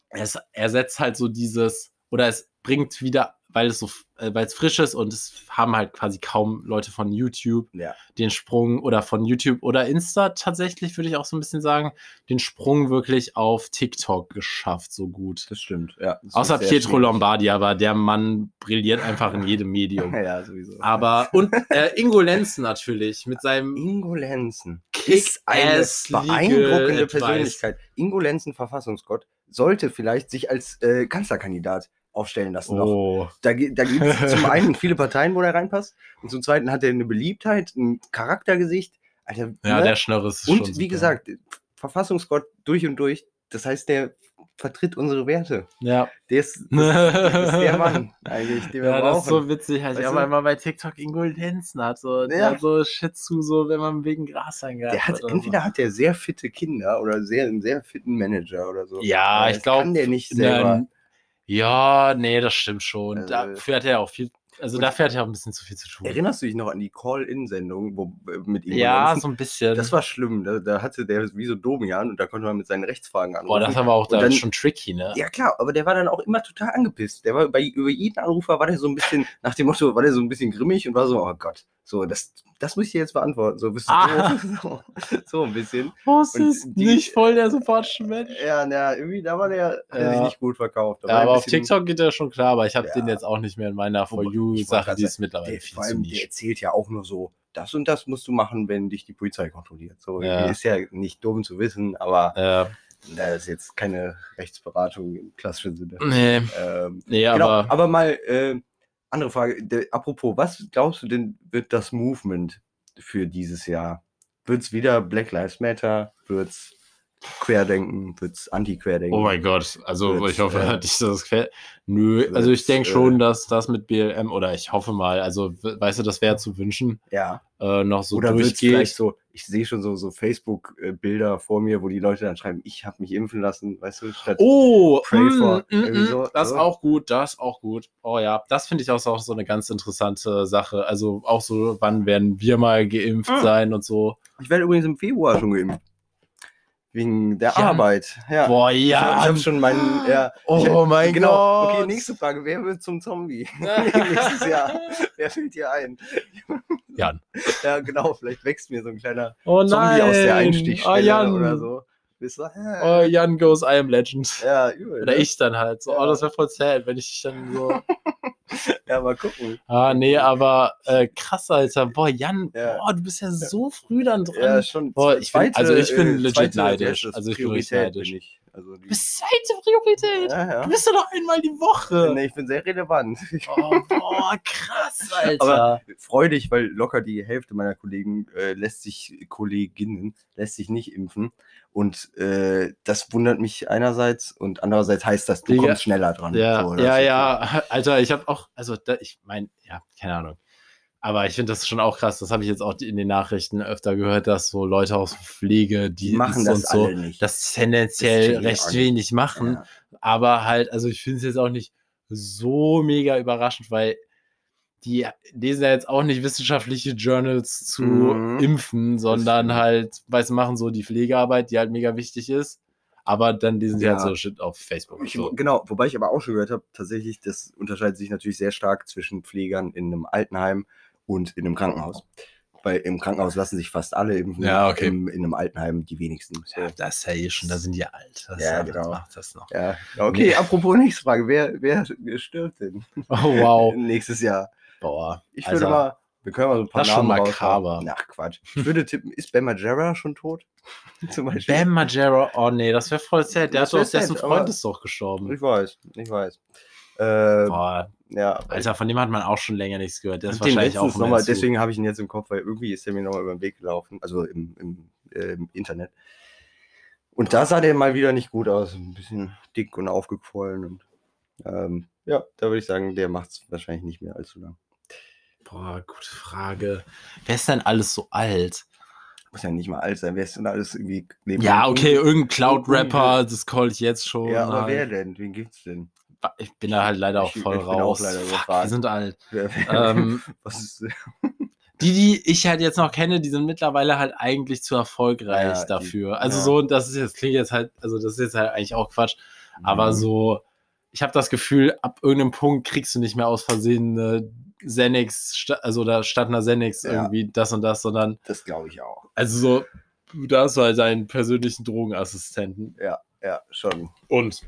es ersetzt halt so dieses, oder es bringt wieder, weil es so, äh, weil es frisch ist und es haben halt quasi kaum Leute von YouTube Ja. den Sprung oder von YouTube oder Insta tatsächlich, würde ich auch so ein bisschen sagen, den Sprung wirklich auf TikTok geschafft, so gut. Das stimmt, ja. Das Außer Pietro schwierig. Lombardi, aber der Mann brilliert einfach in jedem Medium. Ja, sowieso. Aber, und äh, Ingo Lenzen natürlich mit seinem Ingo Lenzen ist eine beeindruckende Advice. Persönlichkeit. Ingo Lenzen, Verfassungsgott, sollte vielleicht sich als äh, Kanzlerkandidat aufstellen lassen. Noch. Oh. Da, gi- da gibt es zum einen viele Parteien, wo er reinpasst, und zum zweiten hat er eine Beliebtheit, ein Charaktergesicht. Alter, Ja, ne? der Schnörres ist und schon wie super. gesagt, Verfassungsgott durch und durch. Das heißt, der vertritt unsere Werte. Ja. Der ist, das ist der Mann eigentlich, den wir Ja, das ist so brauchen. witzig. Halt. Weißt Ich habe einmal bei TikTok Ingo Lenzen hat so, der Ja. hat so Shit zu, so wenn man wegen Gras eingreift. Der hat, oder entweder hat der sehr fitte Kinder oder sehr, einen sehr fitten Manager oder so. Ja, Aber ich das glaub, Kann der nicht selber. Nein. Ja, nee, das stimmt schon. Also- dafür hat er auch viel, also Und- dafür hat er auch ein bisschen zu viel zu tun. Erinnerst du dich noch an die Call-In-Sendung wo- äh, mit ihm? ja, so ein bisschen. Das war schlimm. Da, da hatte der wie so Domian und da konnte man mit seinen Rechtsfragen anrufen. Boah, das war aber auch da dann- schon tricky, ne? Ja klar, aber der war dann auch immer total angepisst. Der war bei über jeden Anrufer war der so ein bisschen nach dem Motto, war der so ein bisschen grimmig und war so, oh Gott, so das, das muss ich dir jetzt beantworten. So bist du Ah. so, so ein bisschen. Was Und ist die- nicht voll der sympathische Mensch? Ja, na irgendwie da war der er sich Ja. nicht gut verkauft. Ja, er aber auf TikTok geht er schon klar, aber ich habe Ja. den jetzt auch nicht mehr in meiner For Wobei- wollte die ist mittlerweile Der, viel vor zu allem, der erzählt ja auch nur so, das und das musst du machen, wenn dich die Polizei kontrolliert. So Ja. ist ja nicht dumm zu wissen, aber Äh, da ist jetzt keine Rechtsberatung im klassischen Sinne. nee, Ähm, nee, genau, aber aber mal äh, andere Frage. Der, apropos, was glaubst du denn, wird das Movement für dieses Jahr? Wird es wieder Black Lives Matter? Wird es Querdenken, wird's Anti-Querdenken. Oh mein Gott, also ich hoffe äh, dass das quer. Nö, also ich denke äh, schon, dass das mit BLM oder ich hoffe mal, also we- weißt du, das wäre zu wünschen, ja. äh, noch so Oder durchgeht. vielleicht so, ich sehe schon so, so Facebook-Bilder vor mir, wo die Leute dann schreiben, ich habe mich impfen lassen, weißt du, statt Oh, Pray mm, for, mm, mm, so, das ist so. auch gut, das ist auch gut. Oh ja, das finde ich auch, auch so eine ganz interessante Sache. Also auch so, wann werden wir mal geimpft Mm. sein und so. Ich werde übrigens im Februar schon geimpft. Wegen der Ja. Arbeit. Ja. Boah, Ich ja. habe schon meinen. Ja, Oh ich, mein genau. Gott. Okay, nächste Frage. Wer wird zum Zombie? Nächstes Jahr. Wer fällt dir ein? Jan. Ja, genau. Vielleicht wächst mir so ein kleiner Oh Zombie aus der oh, Einstichstelle Jan. oder so. Bist du, Oh, Jan goes I am Legend. ja, übel. Oder ne? ich dann halt. So, Ja. oh, das wäre voll sad, wenn ich dann so. Ja, mal gucken. Ah, nee, aber äh, krass, Alter. Boah, Jan, Ja. boah, du bist ja so früh dann drin. Ja, schon. Boah, ich bin- also ich bin legit zweite, neidisch. Also ich bin richtig neidisch. Bin ich. Also die, Du bist zweite Priorität. ja, ja. Du bist ja noch einmal die Woche. Nee, ich bin sehr relevant. Oh, boah, krass, Alter. Aber freu dich, weil locker die Hälfte meiner Kollegen äh, lässt sich, Kolleginnen, lässt sich nicht impfen. Und äh, das wundert mich einerseits und andererseits heißt das, du Digga. kommst schneller dran. ja, So, ja, ja, Alter, ich habe auch, also da, ich meine, ja, keine Ahnung. Aber ich finde das schon auch krass, das habe ich jetzt auch in den Nachrichten öfter gehört, dass so Leute aus Pflege, Die machen das und so, nicht. das tendenziell Das recht wenig machen. ja. Aber halt, also ich finde es jetzt auch nicht so mega überraschend, weil die lesen ja jetzt auch nicht wissenschaftliche Journals zu Mhm. Impfen, sondern halt, weißt du, machen so die Pflegearbeit, die halt mega wichtig ist. Aber dann lesen sie Ja. halt so Shit auf Facebook. Ich, so. Genau, wobei ich aber auch schon gehört habe, tatsächlich, das unterscheidet sich natürlich sehr stark zwischen Pflegern in einem Altenheim und in einem Krankenhaus. Weil im Krankenhaus lassen sich fast alle impfen, Ja, okay. im, in einem Altenheim die wenigsten. So. Ja, das ist ja eh schon, da sind die alt. Das Ja, genau. macht das noch. Ja, okay, Nee. apropos nächste Frage. Wer, wer stirbt denn Oh, wow. nächstes Jahr? Boah. Ich würde Alter, mal, wir können mal so ein paar Das ist schon Namen makaber. Ach Quatsch. Ich würde tippen, ist Ben Margera schon tot? Zum Beispiel. Bam Margera, oh nee, das wäre voll sad. Der Das hat doch, dessen Freund ist doch gestorben. Ich weiß, ich weiß. Äh, Boah, ja, Alter, von dem hat man auch schon länger nichts gehört. Der ich ist wahrscheinlich auch noch mal, deswegen habe ich ihn jetzt im Kopf, weil irgendwie ist er mir nochmal über den Weg gelaufen, also im, im, äh, im Internet. Und da sah der mal wieder nicht gut aus. Ein bisschen dick und aufgequollen. Und ähm, ja, da würde ich sagen, der macht es wahrscheinlich nicht mehr allzu lang. Boah, gute Frage. Wer ist denn alles so alt? Muss ja nicht mal alt sein. Wer ist denn alles irgendwie neben Ja, okay, irgendein Cloud-Rapper, das call ich jetzt schon. Ja, aber wer halt. denn? Wen gibt's denn? Ich bin da halt leider auch Ich- voll ich bin auch raus. leider Fuck, wir sind alt. Ähm, die, die ich halt jetzt noch kenne, die sind mittlerweile halt eigentlich zu erfolgreich Ja, die- dafür. Also ja. so, das ist jetzt, klingt jetzt halt, also das ist jetzt halt eigentlich auch Quatsch. Aber Mhm. so, ich habe das Gefühl, ab irgendeinem Punkt kriegst du nicht mehr aus Versehen eine sta- also da statt einer Xanax Ja. irgendwie das und das, sondern Das glaube ich auch. also so, da hast du halt deinen persönlichen Drogenassistenten. Ja, schon. Und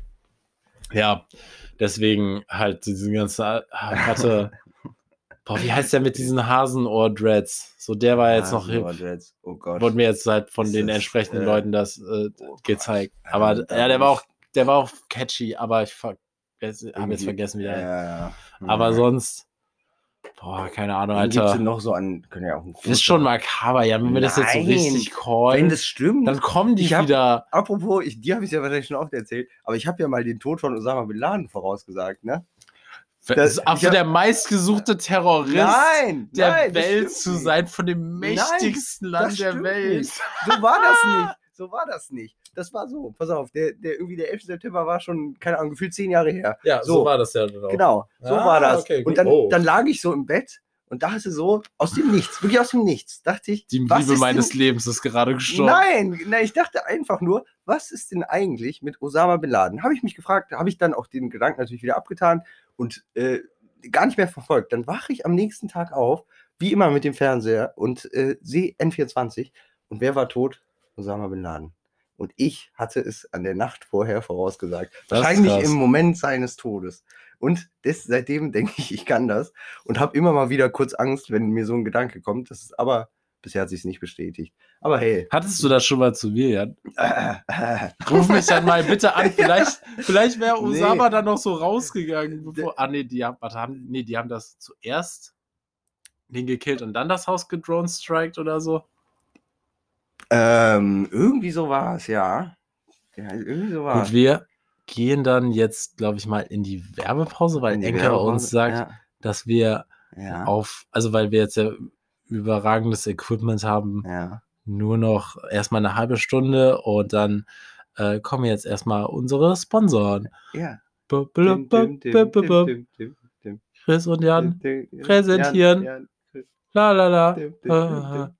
ja, deswegen halt diesen ganzen, ah, warte, boah, wie heißt der mit diesen Hasenohr-Dreads? So, der war jetzt noch hip. Oh Gott. Wurde mir jetzt halt von Ist den das, entsprechenden äh, Leuten das äh, oh gezeigt. Gott. Aber Ja, ja, der war auch, der war auch catchy, aber ich habe jetzt vergessen, wie der ja, ja. Aber Mhm. sonst, boah, keine Ahnung, Wen gibt's Alter. denn noch so an, können ja auch ein Das ist schon makaber, ja, wenn wir das jetzt so Nein. richtig Wenn callen, das stimmt. dann kommen die hab- wieder. Apropos, ich, dir habe ich ja wahrscheinlich schon oft erzählt, aber ich habe ja mal den Tod von Osama Bin Laden vorausgesagt, ne? Das ist also der meistgesuchte Terrorist Nein! der nein, Welt zu sein, von dem mächtigsten das Land der Welt. nicht. So war das nicht. So war das nicht. Das war so. Pass auf, der, der irgendwie der 11. September war schon, keine Ahnung, gefühlt zehn Jahre her. Ja, so So. war das ja genau. Genau, so Ah, war das. okay, und dann, Oh. dann lag ich so im Bett und dachte so, aus dem Nichts, wirklich aus dem Nichts, dachte ich, Die was Liebe ist meines denn, Lebens ist gerade gestorben. Nein, nein, ich dachte einfach nur, was ist denn eigentlich mit Osama Bin Laden? Habe ich mich gefragt, habe ich dann auch den Gedanken natürlich wieder abgetan und äh, gar nicht mehr verfolgt. Dann wache ich am nächsten Tag auf, wie immer mit dem Fernseher und äh, sehe N24 und wer war tot? Osama Bin Laden. Und ich hatte es an der Nacht vorher vorausgesagt. Das Wahrscheinlich im Moment seines Todes. Und das, seitdem denke ich, ich kann das. Und habe immer mal wieder kurz Angst, wenn mir so ein Gedanke kommt. Das ist aber, bisher hat sich es nicht bestätigt. Aber hey. Hattest du das schon mal zu mir, Jan? Äh, äh, Ruf mich dann mal bitte an. Vielleicht, vielleicht wäre Nee. Osama dann noch so rausgegangen. Bevor, ah, nee, die haben, warte, haben, nee, die haben das zuerst den gekillt und dann das Haus gedrone strikt oder so. Ähm, irgendwie so war es, ja. Ja, irgendwie so Gut, wir gehen dann jetzt, glaube ich, mal in die Werbepause, weil die Enker Werbepause, uns sagt, dass wir Ja, ja, auf, also weil wir jetzt ja überragendes Equipment haben, ja. nur noch erstmal eine halbe Stunde und dann äh, kommen jetzt erstmal unsere Sponsoren. ja. Chris und Jan, präsentieren. la la la. Ah. La di da bam ba da ba da, da wo-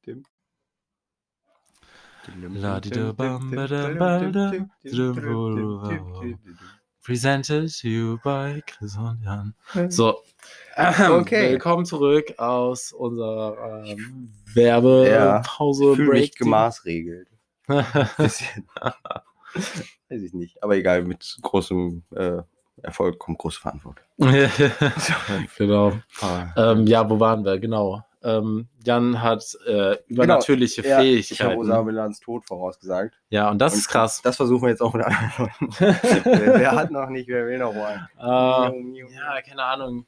Presented to you by Chris und Jan. So, Okay. willkommen zurück aus unserer ähm, Werbepause. Ich mich Break. gemaßregelt. Bisschen. Weiß ich nicht. Aber egal, mit großem äh, Erfolg kommt große Verantwortung. genau. Ah. Ähm, ja, wo waren wir? Genau. Ähm, Jan hat äh, übernatürliche Ja, Ich habe Fähigkeiten. Osama Bin Ladens Tod vorausgesagt. ja, und das Und ist krass. Das versuchen wir jetzt auch mit anderen wer, wer hat noch nicht, wer will noch mal? Äh, ja, keine Ahnung.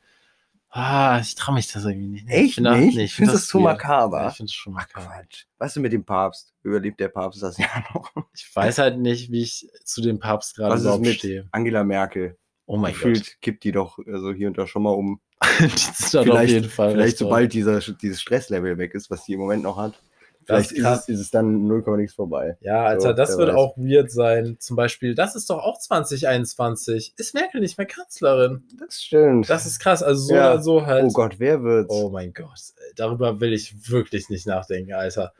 Ah, ich traue mich das irgendwie nicht. Echt Ich find nicht? ich finde das zu makaber. Ja, ich finde es schon makaber. Quatsch. Was ist mit dem Papst? Überlebt der Papst das Jahr noch? Ich weiß halt nicht, wie ich zu dem Papst gerade überhaupt stehe. Angela Merkel? Oh mein Gefühlt kippt die doch also hier und da schon mal um. Vielleicht, jeden Fall. vielleicht sobald dieser, dieses Stresslevel weg ist, was die im Moment noch hat. Vielleicht ist es, ist es dann 0, nichts vorbei. Ja, Alter, So, das wird weiß. auch weird sein. Zum Beispiel, das ist doch auch 2021. Ist Merkel nicht mehr Kanzlerin? Das stimmt. Das ist krass. Also so Ja. oder so halt. oh Gott, wer wird's? Oh mein Gott, darüber will ich wirklich nicht nachdenken, Alter.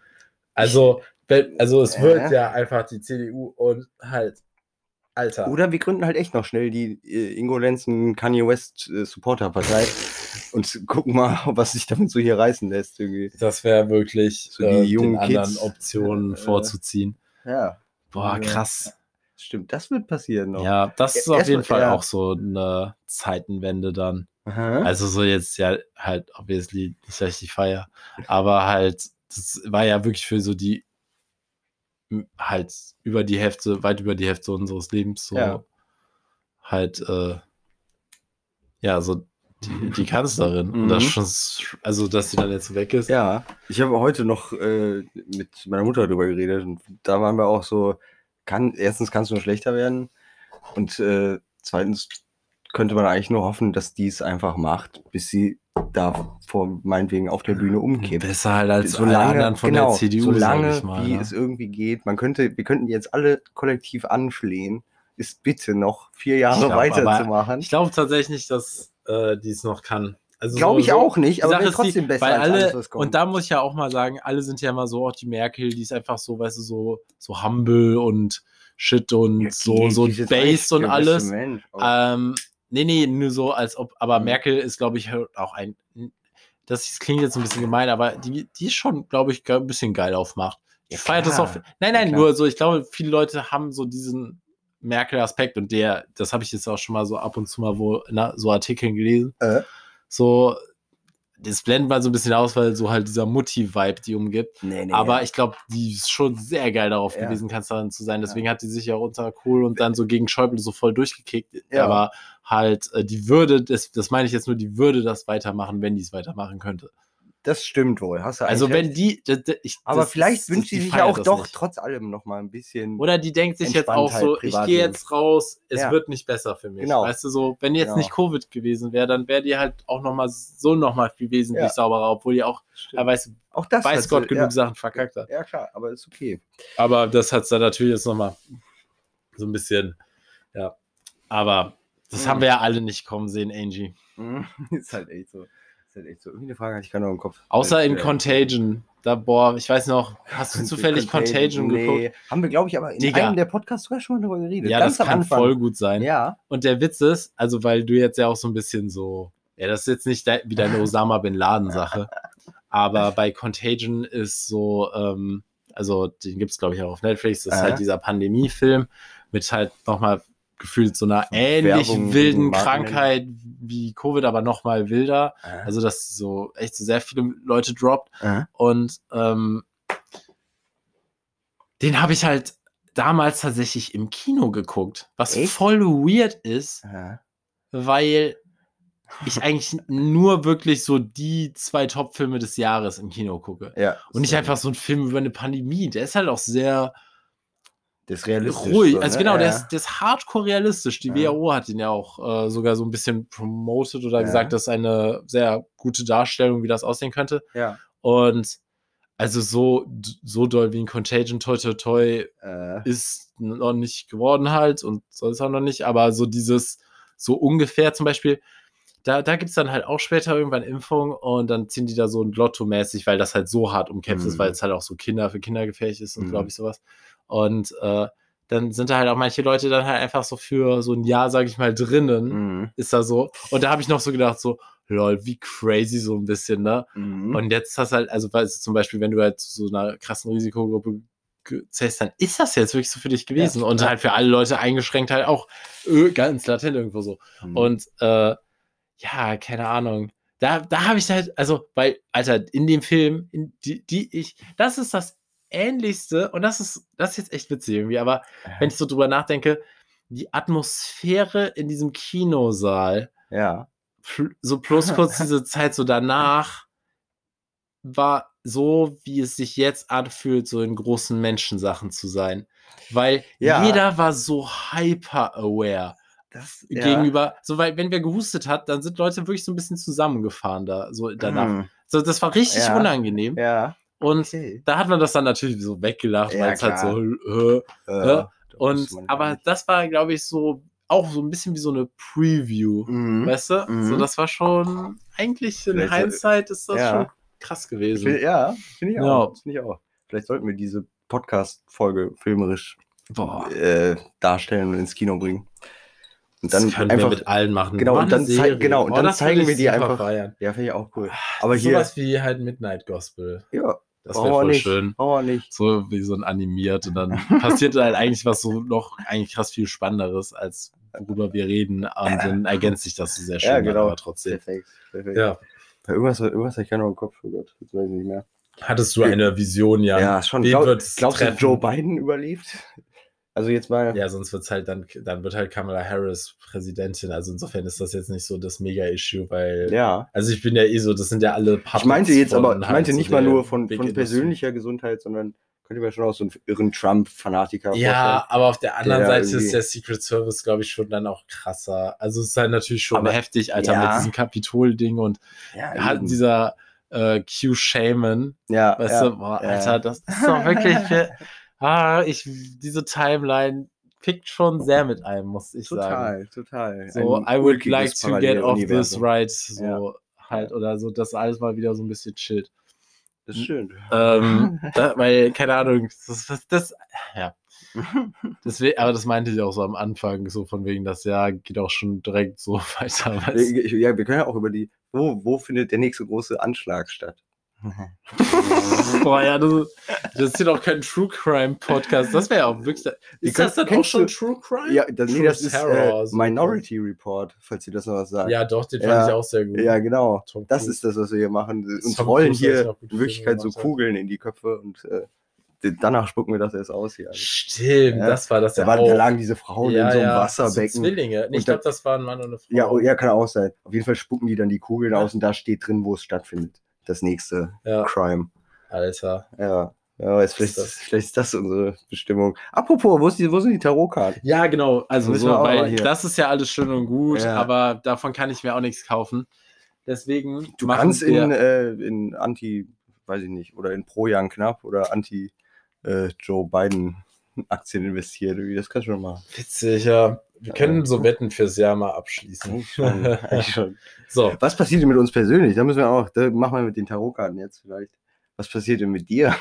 Also, wenn- also es wird ja einfach die CDU und halt, Alter. Oder wir gründen halt echt noch schnell die äh, Ingo Lenzen Kanye West äh, Supporterpartei und gucken mal, was sich damit so hier reißen lässt. Irgendwie. das wäre wirklich So die äh, jungen den anderen Optionen äh, vorzuziehen. Ja, Boah, krass. stimmt, das wird passieren noch. Ja, das Ja, ist auf jeden mal- Fall ja. auch so eine Zeitenwende dann. Aha. Also so jetzt ja halt obviously nicht richtig feier, aber halt das war ja wirklich für so die halt über die Hälfte, weit über die Hälfte unseres Lebens so Ja. halt äh, ja so die, die Kanzlerin und das Mhm. schon also dass sie dann jetzt weg ist. Ja, ich habe heute noch äh, mit meiner Mutter darüber geredet und da waren wir auch so, kann, erstens kann es nur schlechter werden und äh, zweitens könnte man eigentlich nur hoffen, dass die es einfach macht, bis sie da vor meinetwegen auf der Bühne umkippt. Besser halt als alle anderen von der CDU, solange mal. wie ne? es irgendwie geht. Man könnte, wir könnten jetzt alle kollektiv anflehen, ist bitte noch vier Jahre glaub, weiterzumachen. Ich glaube tatsächlich nicht, dass äh, die es noch kann. Also Glaube so- ich so- auch nicht, Die aber ist die, trotzdem besser weil alle, alles, was kommt. und da muss ich ja auch mal sagen, alle sind ja immer so, auch die Merkel, die ist einfach so, weißt du, so, so humble und shit und Ja, so, die- so die based und alles. Mensch. Oh. Ähm, nee, nee, nur so, als ob, aber Mhm. Merkel ist, glaube ich, auch ein, das klingt jetzt ein bisschen gemein, aber die, die ist schon, glaube ich, ein bisschen geil aufmacht. Die Ja, feiert das auch. Nein, nein, klar. nur so, ich glaube, viele Leute haben so diesen Merkel-Aspekt und der, das habe ich jetzt auch schon mal so ab und zu mal wo, in so Artikeln gelesen. Äh? So, das blendet man so ein bisschen aus, weil so halt dieser Mutti-Vibe die umgibt. nee, nee, Aber ich glaube, die ist schon sehr geil darauf Ja. gewesen, Kanzlerin zu sein. Deswegen hat die sich ja unter Kohl und dann so gegen Schäuble so voll durchgekickt. Ja. Aber halt, äh, die würde, das, das meine ich jetzt nur, die würde das weitermachen, wenn die es weitermachen könnte. das stimmt wohl. Hast du Also wenn die, d- d- ich, Aber das- vielleicht das- wünscht sie sich ja auch das doch nicht. trotz allem noch mal ein bisschen. Oder die denkt sich jetzt auch so, ich gehe jetzt raus, es Ja. wird nicht besser für mich. Genau. Weißt du so, wenn jetzt Genau. nicht Covid gewesen wäre, dann wäre die halt auch noch mal so noch mal viel wesentlich Ja. sauberer, obwohl die auch, ja, weiß, auch das weiß Gott sie- genug ja. Sachen verkackt hat. Ja, klar, aber ist okay. Aber das hat es dann natürlich jetzt noch mal so ein bisschen, ja. Aber das Mhm. haben wir ja alle nicht kommen sehen, Angie. ist halt echt so. Ist halt echt so. Irgendwie eine Frage hatte ich gerade noch im Kopf. Außer in Äh, Contagion. Da, boah, ich weiß noch, hast du zufällig Contagion, geguckt? Nee, haben wir, glaube ich, aber in Digga. einem der Podcasts sogar schon mal darüber geredet. Ja, Ganz das kann Anfang. voll gut sein. Ja, Und der Witz ist, also weil du jetzt ja auch so ein bisschen so, ja, das ist jetzt nicht de wie deine Osama Bin Laden Sache, aber bei Contagion ist so, ähm, also den gibt es glaube ich auch auf Netflix, das ist Äh. halt dieser Pandemiefilm mit halt nochmal gefühlt so einer ähnlich Werbung wilden. Krankheit wie Covid, aber nochmal wilder. also, Also dass so echt so sehr viele Leute droppt äh, und ähm, den habe ich halt damals tatsächlich im Kino geguckt, was Echt? voll weird ist, äh, weil ich eigentlich nur wirklich so die zwei Top-Filme des Jahres im Kino gucke. ja. Und nicht einfach so ein Film über eine Pandemie. Der ist halt auch sehr, Das ist realistisch. ruhig. so, also ne? genau, der, Ja. ist, der ist hardcore realistisch. Die Ja. WHO hat ihn ja auch äh, sogar so ein bisschen promoted oder Ja. gesagt, das ist eine sehr gute Darstellung, wie das aussehen könnte. Ja. Und also so, so doll wie ein Contagion Toy Toy Toy Äh, ist noch nicht geworden halt und soll es auch noch nicht, aber so dieses, so ungefähr zum Beispiel, da, da gibt es dann halt auch später irgendwann Impfung und dann ziehen die da so ein Lotto-mäßig, weil das halt so hart umkämpft ist, Mhm. weil es halt auch so Kinder für Kinder gefährlich ist und Mhm. glaube ich sowas. Und äh, dann sind da halt auch manche Leute dann halt einfach so für so ein Jahr, sage ich mal, drinnen, mhm. ist da so. Und da habe ich noch so gedacht, so, lol, wie crazy so ein bisschen, ne? Mhm. Und jetzt hast halt, also weißt du, zum Beispiel, wenn du halt zu so einer krassen Risikogruppe zählst, dann ist das jetzt wirklich so für dich gewesen. und ja. halt für alle Leute eingeschränkt halt auch äh, ganz latent irgendwo so. Mhm. Und äh, ja, keine Ahnung. Da, da habe ich halt, also, weil, Alter, in dem Film, in die, die ich, das ist das Ähnlichste, und das ist, das ist jetzt echt witzig irgendwie, aber wenn ich so drüber nachdenke, die Atmosphäre in diesem Kinosaal, ja. so plus kurz diese Zeit so danach war so, wie es sich jetzt anfühlt, so in großen Menschensachen zu sein. Weil Ja. jeder war so hyper-aware Das, gegenüber, so weil, wenn wer gehustet hat, dann sind Leute wirklich so ein bisschen zusammengefahren da, so danach. Mhm. So, das war richtig Ja. unangenehm. Ja. Und Okay. da hat man das dann natürlich so weggelacht, Ja, weil es halt so, äh, Äh, und, aber nicht. das war, glaube ich, so, auch so ein bisschen wie so eine Preview. Mhm. Weißt du? Mhm. So, das war schon, eigentlich in Vielleicht Hindsight ist das Ja. schon krass gewesen. Ja, finde ich Ja. auch. Finde ich auch. Vielleicht sollten wir diese Podcast-Folge filmerisch äh, darstellen und ins Kino bringen. Und dann einfach. mit allen machen. genau, und dann zei- genau, und dann das zeigen wir die einfach- Feiern. Ja, finde ich auch cool. Aber hier. Sowas wie halt Midnight Gospel. Ja, Das wäre voll nicht. schön. So wie so ein animiert und dann passiert halt eigentlich was so noch eigentlich krass viel Spannenderes, als worüber wir reden. Und dann ergänzt sich das so sehr schön, Ja, genau. aber trotzdem. Perfekt. Perfekt. Ja. Bei Irgendwas, irgendwas habe ich ja noch im Kopf. Oh Gott, jetzt weiß ich nicht mehr. Hattest du eine Vision, ja? Ja, schon. Wen Glaub, glaubst du, treffen? Joe Biden überlebt? Also jetzt mal. Ja, sonst wird's halt dann, dann wird halt Kamala Harris Präsidentin. Also insofern ist das jetzt nicht so das Mega-Issue, weil, ja. also ich bin ja eh so, das sind ja alle Ich meinte jetzt aber, ich halt meinte so nicht mal nur von, von Industry. persönlicher Gesundheit, sondern könnte mir schon auch so einen irren Trump-Fanatiker Ja, aber auf der anderen Der Seite irgendwie- ist der Secret Service, glaube ich, schon dann auch krasser. Also es ist halt natürlich schon Aber- heftig, Alter, ja. mit diesem Kapitol-Ding und Ja, hat eben. dieser äh, Q-Shaman, ja, weißt ja, du, boah, ja. Alter, das ist doch wirklich, ah, ich, diese Timeline fickt schon sehr mit einem, muss ich sagen. Total, total. So, Ein I would like to get off this ride, so Ja. halt, oder so, dass alles mal wieder so ein bisschen chillt. Das ist schön. Ähm, da, weil, keine Ahnung, das, das, das ja. Deswegen, aber das meinte ich auch so am Anfang, so von wegen, das Jahr geht auch schon direkt so weiter. Weißt? ja, wir können ja auch über die, wo, wo findet der nächste große Anschlag statt? Boah, ja, das, das ist hier doch kein True Crime Podcast. Das wäre ja auch wirklich. Ist das dann auch schon True Crime? Ja, das, nee, das ist äh, so. Minority Report, falls ihr das noch was sagt. Ja, doch, den fand Ja. ich auch sehr gut. Ja, genau. Tom Das Cruise. ist das, was wir hier machen. Uns Tom rollen Cruise hier ja in Wirklichkeit so gemacht, ja. Kugeln in die Köpfe und äh, danach spucken wir das erst aus hier. Stimmt, Ja. das war das Da, ja waren, auch. da lagen diese Frauen in so einem Wasserbecken. So Zwillinge. Nee, ich glaube, das waren ein Mann und eine Frau. ja, oh, ja, kann auch sein. Auf jeden Fall spucken die dann die Kugeln Ja. aus und da steht drin, wo es stattfindet. Das nächste Ja, Crime. Alter. Ja. Ja, ist vielleicht, Ist das- vielleicht ist das unsere Bestimmung. Apropos, wo, ist die, wo sind die Tarotkarten? Ja, genau. Also so, weil das ist ja alles schön und gut, Ja. aber davon kann ich mir auch nichts kaufen. Deswegen Du kannst in, äh, in Anti, weiß ich nicht, oder in Pro Jan Knapp oder Anti äh, Joe Biden Aktien investieren. Das kannst du schon mal. witzig, ja. Wir Ja. können so Wetten fürs Jahr mal abschließen. Eigentlich schon, eigentlich schon. so, Was passiert denn mit uns persönlich? Da müssen wir auch, da machen wir mit den Tarotkarten jetzt vielleicht. Was passiert denn mit dir?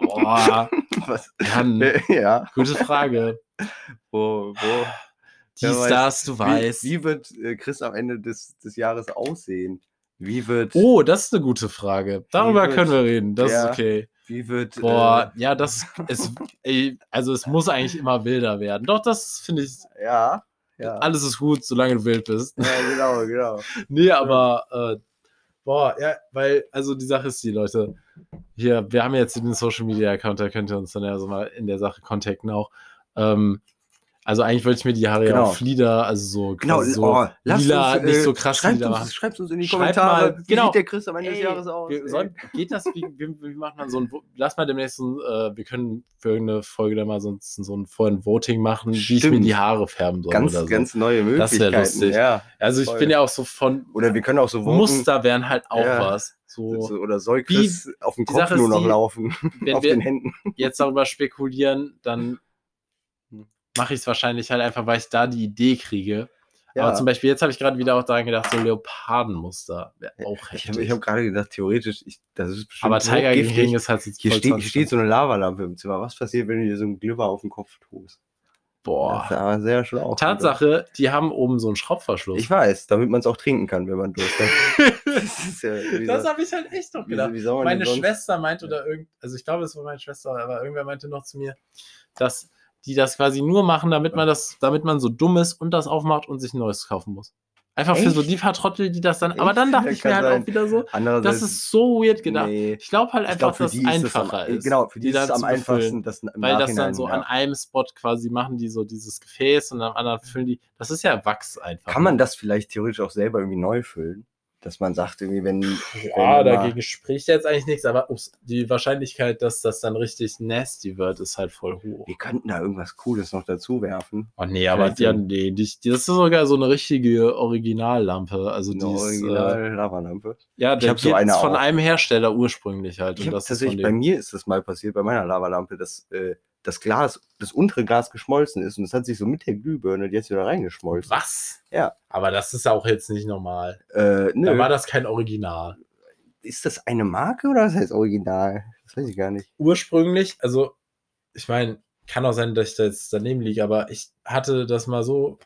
boah, Was? Jan, ja, gute Frage. wo, wo? Dies, Wer weiß. das, du weißt. Wie, wie wird äh, Chris am Ende des, des Jahres aussehen? Wie wird, oh, das ist eine gute Frage. Darüber wird- können wir reden. Das Ja. ist okay. Wie wird, Boah, ja, das ist, ey, also es muss eigentlich immer wilder werden. Doch, das finde ich, äh, ja, ja. alles ist gut, solange du wild bist. ja, genau, genau. Nee, aber äh, boah, ja, weil, also die Sache ist die, Leute, hier, wir haben jetzt den Social Media Account, da könnt ihr uns dann ja so mal in der Sache contacten auch. Ähm, Also eigentlich wollte ich mir die Haare ja Genau. auf Lila, also so, Genau, so oh, lila, uns, nicht äh, so krass schreibt lila uns, machen. schreibt uns in die Schreibt Kommentare, mal, wie genau. sieht der Chris am Ende des Jahres aus? Wir sollen, geht das, wie, wie, wie macht man so ein, lass mal demnächst äh, wir können für irgendeine Folge dann mal so, ein- so ein vorhin Voting machen, wie ich mir Stimmt. die Haare färben soll ganz, oder so. ganz neue Das wär Möglichkeiten. lustig. Ja. also ich voll. bin ja auch so von Oder wir können auch so voten, Muster wären halt auch Ja. was. So, oder soll Chris auf dem die Kopf nur noch die, laufen, wenn auf wir- den Händen. jetzt darüber spekulieren, dann. Mache ich es wahrscheinlich halt einfach, weil ich da die Idee kriege. Ja. Aber zum Beispiel, jetzt habe ich gerade wieder auch daran gedacht, so Leopardenmuster wäre auch Ich heftig. habe ich hab gerade gedacht, theoretisch, ich, das ist bestimmt aber Tiger. King ist halt jetzt Hier steht, 20 hier steht so eine Lavalampe im Zimmer. Was passiert, wenn du dir so einen Glibber auf den Kopf tust? Boah. Das ist aber sehr schlau. Tatsache, die haben oben so einen Schraubverschluss. Ich weiß, damit man es auch trinken kann, wenn man Durst hat. das ja, wie das habe ich halt echt noch wie, gedacht. wie man meine Schwester meinte oder irgend, also ich glaube, es war meine Schwester, aber irgendwer meinte noch zu mir, dass die das quasi nur machen, damit man das, damit man so dumm ist und das aufmacht und sich ein neues kaufen muss. Einfach für so Echt? die paar Trottel, die das dann. Aber Echt? dann dachte ich mir halt sein. auch wieder so, das ist so weird gedacht. nee. Ich glaube halt einfach, glaub, dass die es ist es am- einfacher ist. Genau, für die, ist es am einfachsten, das Weil das dann so ja. an einem Spot quasi machen, die so dieses Gefäß und am anderen füllen die. Das ist ja Wachs einfach. Kann man das vielleicht theoretisch auch selber irgendwie neu füllen? Dass man sagt, irgendwie, wenn. Ja, wenn dagegen spricht jetzt eigentlich nichts, aber ups, die Wahrscheinlichkeit, dass das dann richtig nasty wird, ist halt voll hoch. Wir könnten da irgendwas Cooles noch dazu werfen. Oh nee, aber die, so- nee, die, die, das ist sogar so eine richtige Originallampe. Also die Eine ist, äh, original Lavalampe. ja, Ich der hab so eine von auch. einem Hersteller ursprünglich halt. Ich Und das tatsächlich, bei mir ist das mal passiert, bei meiner Lavalampe, dass äh, das Glas, das untere Glas geschmolzen ist und es hat sich so mit der Glühbirne jetzt wieder reingeschmolzen. Was? Ja. Aber das ist auch jetzt nicht normal. Äh, nö. Da war das kein Original. ist das eine Marke oder ist das Original? Das weiß ich gar nicht. Ursprünglich, also ich meine, kann auch sein, dass ich da jetzt daneben liege, aber ich hatte das mal so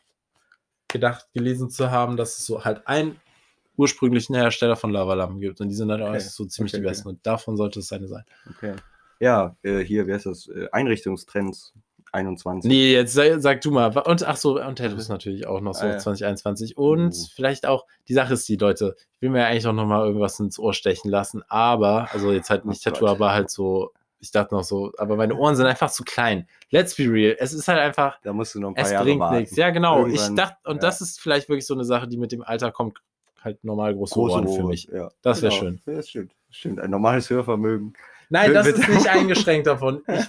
gedacht, gelesen zu haben, dass es so halt einen ursprünglichen Hersteller von Lavalampen gibt und die sind halt auch Okay. so ziemlich Okay, die okay. besten und davon sollte es eine sein. Okay. Ja, äh, hier, wie heißt das? Äh, Einrichtungstrends 21. Nee, jetzt sag, sag du mal. Und ach so, und Tattoos natürlich auch noch so Ah, ja. 2021. Und Uh. vielleicht auch, die Sache ist die, Leute, ich will mir eigentlich auch noch mal irgendwas ins Ohr stechen lassen, aber, also jetzt halt nicht Oh Tattoo, Gott. aber halt so, ich dachte noch so, aber meine Ohren sind einfach zu klein. Let's be real. Es ist halt einfach, Da musst du noch ein paar es Jahre bringt warten. nichts. Ja, genau. Irgendwann, ich dachte, und ja. das ist vielleicht wirklich so eine Sache, die mit dem Alter kommt, halt normal große, Große Ohren für Ohren, mich. Ja. Das wär Genau. schön. Ja, das stimmt. Stimmt. Ein normales Hörvermögen. Nein, das ist nicht eingeschränkt davon. Ich,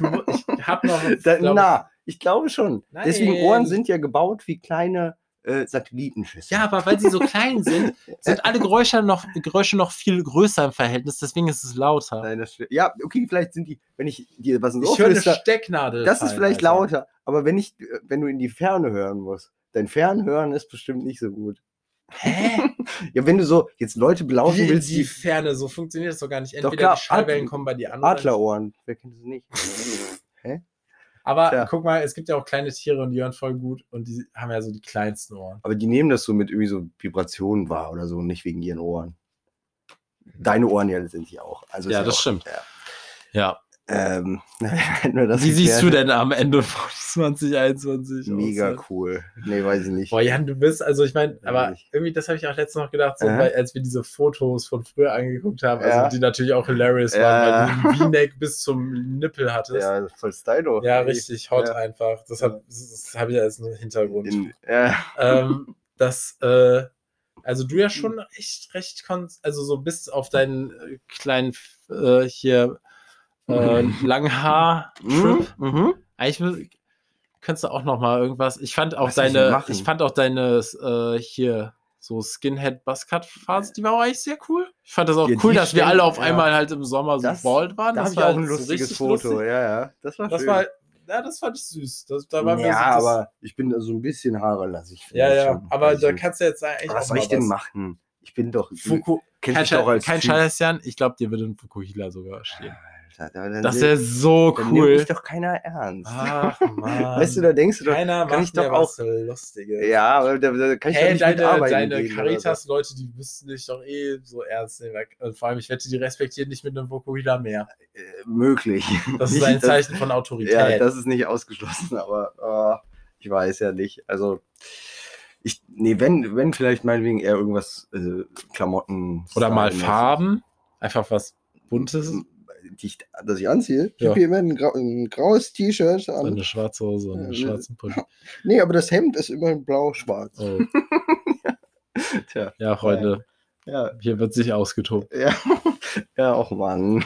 ich hab noch. Da, glaub- na, ich glaube schon. Deswegen Nein. Ohren sind ja gebaut wie kleine äh, Satellitenschüsseln. Ja, aber weil sie so klein sind, sind alle Geräusche noch, Geräusche noch viel größer im Verhältnis, deswegen ist es lauter. Nein, das ja, okay, vielleicht sind die, wenn ich dir was ins Ohr Ich höre eine Stecknadel. das ist vielleicht Alter. lauter, aber wenn ich, äh, wenn du in die Ferne hören musst, dein Fernhören ist bestimmt nicht so gut. Hä? Ja, wenn du so jetzt Leute belauschen in willst, die die Ferne, so funktioniert das doch gar nicht. Doch, Entweder klar, die Schallwellen Adler- kommen bei dir an. Adlerohren, wer kennt das nicht? Aber Tja. guck mal, es gibt ja auch kleine Tiere und die hören voll gut und die haben ja so die kleinsten Ohren. Aber die nehmen das so mit irgendwie so Vibrationen wahr oder so, nicht wegen ihren Ohren. Deine Ohren ja sind die auch. Also Ja, das auch, stimmt. Ja. Ja. Ähm, das Wie siehst du denn am Ende von 2021 Mega aus? cool. Nee, weiß ich nicht. Boah, Jan, du bist, also ich meine, Ja, aber irgendwie, das habe ich auch letztens noch gedacht, so, Aha. weil, als wir diese Fotos von früher angeguckt haben, also Ja. die natürlich auch hilarious Ja. waren, weil du einen V-Neck bis zum Nippel hattest. Ja, Ja, voll Stylo. richtig hot Ja. einfach. Das, hab- das, das habe ich ja als einen Hintergrund. In, ja. ähm, dass, äh, also du ja schon echt recht, also so bis auf deinen äh, kleinen, äh, hier, äh, langen Haar Mhm. Mhm. eigentlich könntest du auch noch mal irgendwas. Ich fand auch Was ich deine, machen? ich fand auch deine äh, hier so Skinhead Buzzcut Phase, die war auch eigentlich sehr cool. Ich fand das auch Ja, cool, dass wir stimmt, alle auf ja. einmal halt im Sommer so Das- bald waren. Da das ich war auch ein so lustiges richtig Foto. lustig. Ja, ja. Das war Das schön. war, ja, das fand ich süß. Das, da war mir ja, so, aber ich bin da so ein bisschen Haare lasse ich. ja, ja, schon. aber Also, da kannst du jetzt eigentlich was soll ich denn machen? Ich bin doch. Fuku, kennst kein, doch als. Scheiß, Jan. Ich glaube, dir würde ein Fukuhila sogar stehen. Alter, dann- Das wäre so dann nimmt cool. mich doch keiner ernst. Ach, Mann. weißt du, da denkst du doch, Keiner kann ich doch auch- was Lustiges. ja, aber da, da kann ich doch Hey, nicht deine, mitarbeiten deine oder so. Caritas-Leute, die müssten dich doch eh so ernst nehmen. Und vor allem, ich wette, die respektieren dich mit einem Vokuhila mehr. Äh, möglich. Das ist ein Zeichen von Autorität. Ja, das ist nicht ausgeschlossen, aber äh, ich weiß ja nicht. Also, ich, nee, wenn, wenn vielleicht meinetwegen eher irgendwas äh, Klamotten. Oder mal. Farben. Einfach was Buntes. Die ich, das ich anziehe. Ich Ja. habe hier immer ein, grau, ein graues T-Shirt an. eine schwarze Hose und einen Äh, schwarzen Pulli. Nee, aber das Hemd ist immer blau-schwarz. Oh. Tja, Ja, Freunde, ja, hier wird sich ausgetobt. ja. Ja, auch Mann.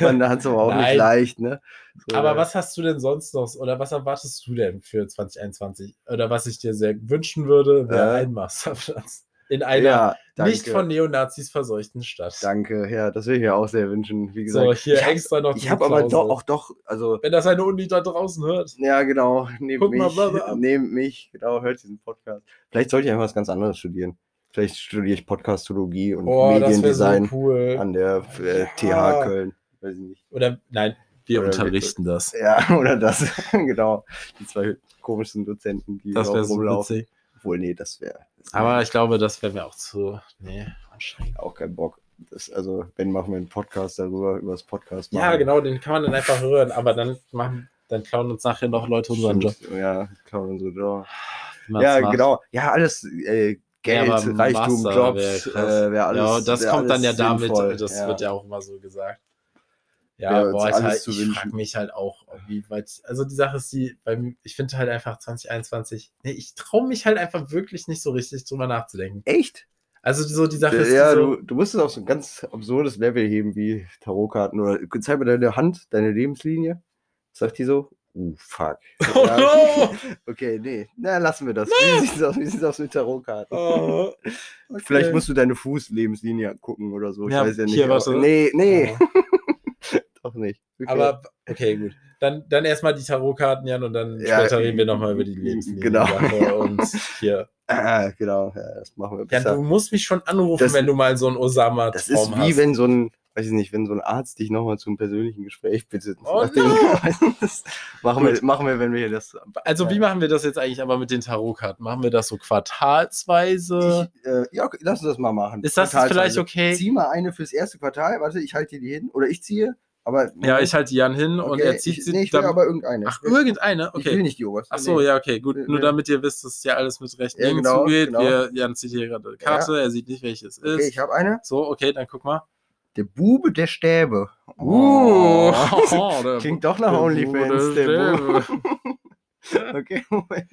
Man hat es aber auch Nein. nicht leicht, ne? So, Aber was hast du denn sonst noch oder was erwartest du denn für 2021? Oder was ich dir sehr wünschen würde, wäre Äh. ein Masterplatz in einer Ja, nicht von Neonazis verseuchten Stadt. Danke, ja, das will ich mir auch sehr wünschen. Wie So, gesagt, hier ich hab, extra noch ich habe aber doch auch doch, also Wenn das eine Uni da draußen hört. Ja, genau. Nehmt Guck mal, mich. Ab. Nehmt mich. Genau, hört diesen Podcast. Vielleicht sollte ich einfach was ganz anderes studieren. Vielleicht studiere ich Podcastologie und Oh, Mediendesign so cool. an der äh, TH Ah. Köln. Weiß ich nicht. Oder nein, wir Oder unterrichten das. Ja, oder das. genau. Die zwei komischen Dozenten, die Das wäre so rumlaufen. witzig. Obwohl, nee, das wäre Aber ich glaube, das wäre mir auch zu. Nee, anstrengend. auch kein Bock. Das, also, wenn machen wir einen Podcast darüber, über das Podcast machen. Ja, genau, den kann man dann einfach hören, aber dann machen, dann klauen uns nachher noch Leute unseren Job. Ja, klauen unsere Job. Ja, macht. genau. Ja, alles äh, Geld, Ja, Reichtum, Master Jobs, wär äh, wäre alles. ja, das wär kommt dann ja alles damit, sinnvoll. das ja. wird ja auch immer so gesagt. Ja, boah, ich, alles halt, ich frage mich halt auch, wie weit. Also die Sache ist die, bei mir, ich finde halt einfach 2021, nee, ich traue mich halt einfach wirklich nicht so richtig drüber nachzudenken. Echt? Also so die Sache ist die ja, so, du, du musst es auf so ein ganz absurdes Level heben wie Tarotkarten. Oder zeig mir deine Hand, deine Lebenslinie. Sagt die so? Uh, fuck. Oh Ja, no! Okay, nee. Na, lassen wir das. Wie sieht's aus, wie sieht's aus mit Tarotkarten? Oh, Vielleicht okay. musst du deine Fußlebenslinie gucken oder so. Ich Ja, weiß ja nicht. hier, warte. Nee, nee, Oh. Doch nicht. Okay. Aber okay, gut. Dann, dann erstmal die Tarotkarten, Jan, und dann Ja, später reden wir nochmal über die Lebenslinie. genau. Und hier. Ah, genau, ja, das machen wir Ja, besser. du musst mich schon anrufen, Das- wenn du mal so einen Osama-Traum Das ist wie hast. wenn so ein, weiß ich nicht, wenn so ein Arzt dich nochmal zum persönlichen Gespräch bittet. Oh no! das machen, wir, machen wir, wenn wir hier das. Also, wie machen wir das jetzt eigentlich aber mit den Tarotkarten? Machen wir das so quartalsweise? Ich, äh, ja, okay, lass uns das mal machen. Ist das vielleicht okay? Zieh mal eine fürs erste Quartal. Warte, ich halte dir die hin. Oder ich ziehe. Aber Ja, ich halte Jan hin und okay, er zieht ich, sie. Nee, ich will dann- aber irgendeine. Ach, irgendeine? Ich will Okay. nicht die oberste. Ach so, nee. ja, okay, gut. Nee, Nur damit ihr wisst, dass ja alles mit rechten Ja, Dingen genau, zugeht. genau. Wir, Jan zieht hier gerade eine Karte, er sieht nicht, welches ist. Okay, ich habe eine. so, okay, dann guck mal. Der Bube der Stäbe. Uh, der Klingt doch nach der OnlyFans. Bube Der der Bube. Okay, Moment.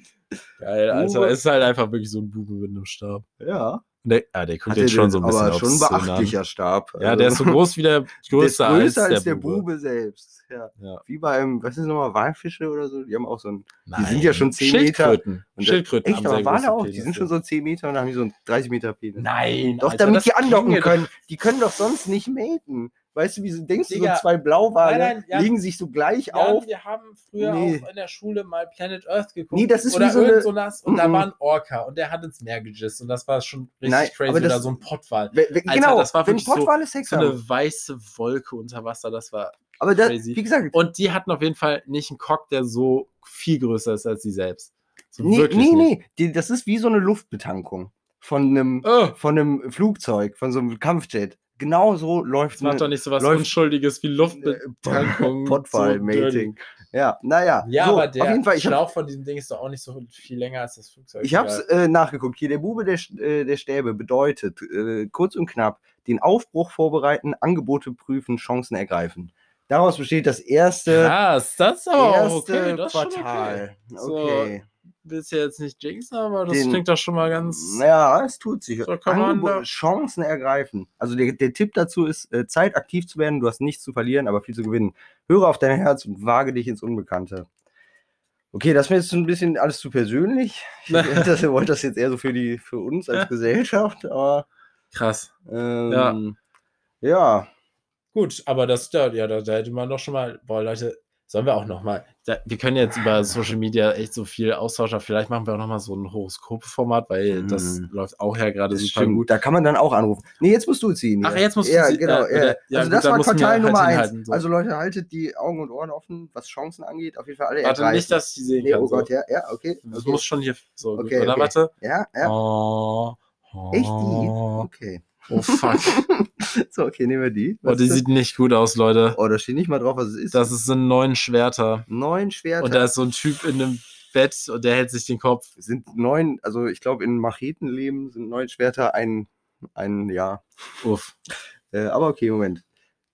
Geil, Alter. Bube. Ist halt einfach wirklich so ein Bube mit einem Stab. Ja. Der, ah, der guckt jetzt schon so ein bisschen Aber schon an. beachtlicher Stab. Ja, der ist so groß wie der der ist größer, größer als, der, Bube. selbst. Ja. Ja. Wie beim, was ist nochmal, Walfische oder so? Die haben auch so ein. Nein. sind ja schon 10 Meter. Schildkröten. Und Schildkröten Echt, aber Wale auch. Die Penisse. sind schon so 10 Meter und haben die so einen 30 Meter Penis. Nein, Doch, Alter, damit die andocken können. Die können doch sonst nicht maten. Weißt du, wie so, denkst du, Digga. so zwei Blauwale Nein, nein, ja. liegen sich so gleich Ja, auf? wir haben früher Nee. auch in der Schule mal Planet Earth geguckt. Nee, das ist oder wie so eine- so nass und da Mhm. war ein Orca und der hat ins Meer gegisst und das war schon richtig Nein, crazy. das- oder so ein Pottwal. Genau, das war wenn wirklich so- Pottwale Sex So eine weiße Wolke unter Wasser, das war. Aber das, crazy. wie gesagt, Und die hatten auf jeden Fall nicht einen Cock, der so viel größer ist als sie selbst. So nee, nee, nee, die, das ist wie so eine Luftbetankung von einem, Oh, von einem Flugzeug, von so einem Kampfjet. Genau so läuft das macht doch nicht so was läuft- Unschuldiges wie Luftbetankung. Pottwal-Mating. Ja, naja. Ja, so, aber der auf jeden Fall, ich hab, Schlauch von diesem Ding ist doch auch nicht so viel länger als das Flugzeug. ich hab's Egal. äh, nachgeguckt. Hier, der Bube der, äh, der Stäbe bedeutet, äh, kurz und knapp, den Aufbruch vorbereiten, Angebote prüfen, Chancen ergreifen. Daraus besteht das erste, Krass, das ist aber auch erste okay. Das ist schon Quartal. Okay. So, Okay. Willst ja jetzt nicht jinxen, aber das Den- klingt doch schon mal ganz. Ja, es tut sich. So kann man da- Chancen ergreifen. Also der, der Tipp dazu ist, äh, Zeit aktiv zu werden. Du hast nichts zu verlieren, aber viel zu gewinnen. Höre auf dein Herz und wage dich ins Unbekannte. Okay, das ist mir jetzt so ein bisschen alles zu persönlich. Ich wollte das jetzt eher so für, die, für uns als Gesellschaft, aber Krass. ähm, ja. Gut, aber das, da, ja, da, da hätte man doch schon mal, boah, Leute, sollen wir auch noch mal, da, wir können jetzt über Social Media echt so viel austauschen, vielleicht machen wir auch noch mal so ein Horoskop-Format, weil das Mhm. läuft auch ja gerade Das super stimmt. gut. Da kann man dann auch anrufen. Nee, jetzt musst du ziehen. Ach, hier. jetzt musst du ja, ziehen. Genau, Ja, ja. ja, also gut, das da war Quartal halt Nummer eins. hinhalten, so. Also Leute, haltet die Augen und Ohren offen, was Chancen angeht. Auf jeden Fall alle Warte, ergreifen. nicht, dass ich die sehen Nee, kann. oh so. Gott, ja, ja, okay. Das okay. muss schon hier so. Okay, oder okay. warte. Ja, ja. Oh, Echt die? oh, Okay. Oh fuck. So, okay, nehmen wir die. Oh, Was die ist das? sieht nicht gut aus, Leute. oh, da steht nicht mal drauf, was es ist. Das ist sind neun Schwerter. neun Schwerter. Und da ist so ein Typ in einem Bett und der hält sich den Kopf. sind neun, also ich glaube, in Machetenleben sind neun Schwerter ein, ein ja. Uff. Äh, aber okay, Moment.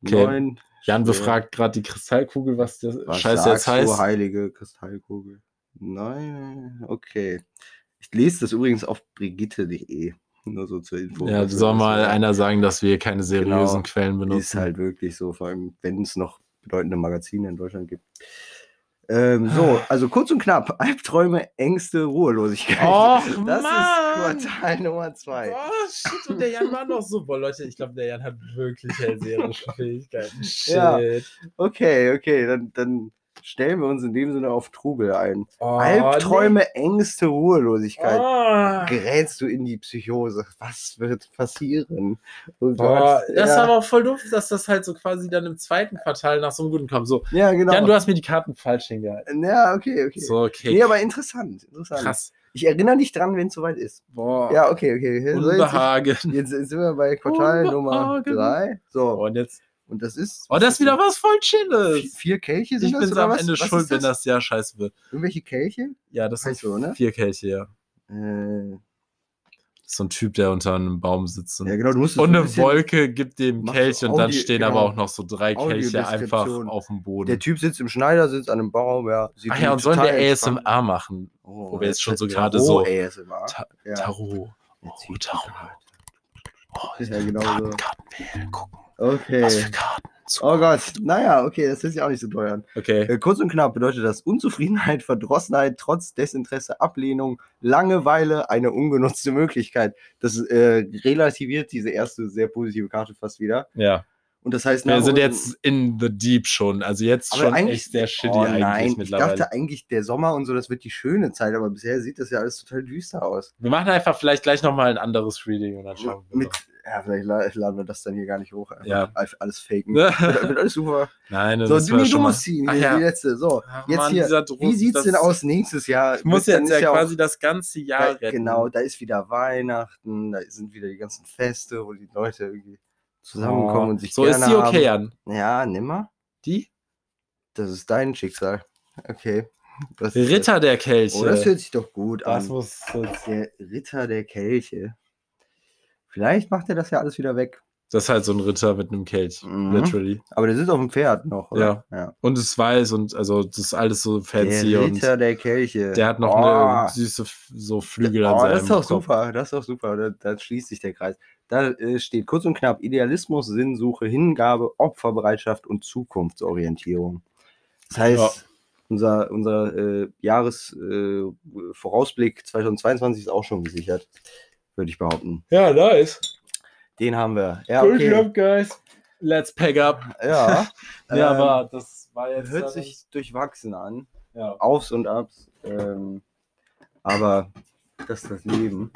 Okay. Neun Jan befragt gerade die Kristallkugel, was der Was Scheiß jetzt heißt. Du, heilige Kristallkugel. Nein, okay. Ich lese das übrigens auf brigitte.de. Nur so zur Info. Ja, soll mal einer sagen, dass wir keine seriösen Genau. Quellen benutzen. Ist halt wirklich so, vor allem wenn es noch bedeutende Magazine in Deutschland gibt. Ähm, so, also kurz und knapp. Albträume, Ängste, Ruhelosigkeit. Och, das Mann! ist Quartal Nummer zwei. Oh, shit, und der Jan war noch so. Boah, Leute, ich glaube, der Jan hat wirklich hellseherische Fähigkeiten. Shit. Ja. Okay, okay, dann, dann stellen wir uns in dem Sinne auf Trubel ein. Oh, Albträume, Ängste, nee. Ruhelosigkeit. Oh. Gerätst du in die Psychose? Was wird passieren? Oh Gott. das ist ja. aber auch voll doof, dass das halt so quasi dann im zweiten Quartal nach so einem guten kommt. So, ja, genau. Jan, du hast mir die Karten falsch hingehalten. ja, okay, okay. So, okay. Nee, aber interessant. interessant. Krass. Ich erinnere dich dran, wenn es soweit ist. Boah. Ja, okay, okay. So, jetzt, Unbehagen. jetzt sind wir bei Quartal Nummer Unbehagen. drei. So, Und jetzt. Und das ist. Oh, das ist wieder was voll Chilles. Vier Kelche sind Ich das? bin oder am was? Ende was schuld, wenn das Jahr scheiße wird. Irgendwelche Kelche? Ja, das Heißt sind so, ne? vier Kelche, ja. Äh, so ein Typ, der unter einem Baum sitzt. Und, ja, genau, und so ein eine Wolke gibt dem Kelch und dann stehen genau. aber auch noch so drei Kelche einfach auf dem Boden. Der Typ sitzt im Schneidersitz an einem Baum, ja. Sieht Ach ja, und sollen wir entspannt- ASMR machen? Oh, wo wir jetzt schon so gerade so- ASMR. Ta- ja. Tarot. Oh, Tarot. die Oh, Ja, genau Karten, so. Karten wählen, gucken. Okay. Was für Karten? Oh Gott, naja, okay, das ist ja auch nicht so teuer. Okay. Äh, kurz und knapp bedeutet das Unzufriedenheit, Verdrossenheit, trotz Desinteresse, Ablehnung, Langeweile, eine ungenutzte Möglichkeit. Das äh, relativiert diese erste sehr positive Karte fast wieder. Ja. Und das heißt, Wir sind jetzt in the deep schon. Also jetzt schon eigentlich- echt sehr shitty oh, eigentlich nein, ich mittlerweile. dachte eigentlich, der Sommer und so, das wird die schöne Zeit, aber bisher sieht das ja alles total düster aus. wir machen einfach vielleicht gleich nochmal ein anderes Reading und dann schauen wir Mit, mal. Ja, vielleicht la- laden wir das dann hier gar nicht hoch. Ja. Alles, faken. wird, wird alles super. Nein, das So, ist du, nee, du musst ziehen, Ach ja. die letzte. So, Ach, jetzt Mann, hier. Druck, Wie sieht's das- denn aus nächstes Jahr? Ich muss jetzt ja auch- quasi das ganze Jahr da, retten. Genau, da ist wieder Weihnachten, da sind wieder die ganzen Feste, wo die Leute irgendwie zusammenkommen Oh, und sich So gerne ist die okay, haben. Jan. Ja, nimm mal. Die? Das ist dein Schicksal. Okay. Ist Ritter der Kelche. Das? Oh, das hört sich doch gut das an. muss jetzt Der Ritter der Kelche. Vielleicht macht er das ja alles wieder weg. Das ist halt so ein Ritter mit einem Kelch, Mhm. literally. Aber der sitzt auf dem Pferd noch, oder? ja. Und es weiß und also das ist alles so fancy Der Ritter der Kelche. der hat noch oh, eine süße so Flügel an Oh, seinem das ist doch Kopf. super, das ist doch super. Da, da schließt sich der Kreis. Da äh, steht kurz und knapp Idealismus, Sinnsuche, Hingabe, Opferbereitschaft und Zukunftsorientierung. Das heißt, Ja. unser, unser äh, Jahresvorausblick äh, Vorausblick 2022 ist auch schon gesichert, würde ich behaupten. Ja, nice. Den haben wir. Ja, Good okay. job, guys. Let's pack up. Ja, Ja, ähm, aber das war jetzt. hört sich durchwachsen an. Ja. Aufs und Abs. Ähm, aber das ist das Leben.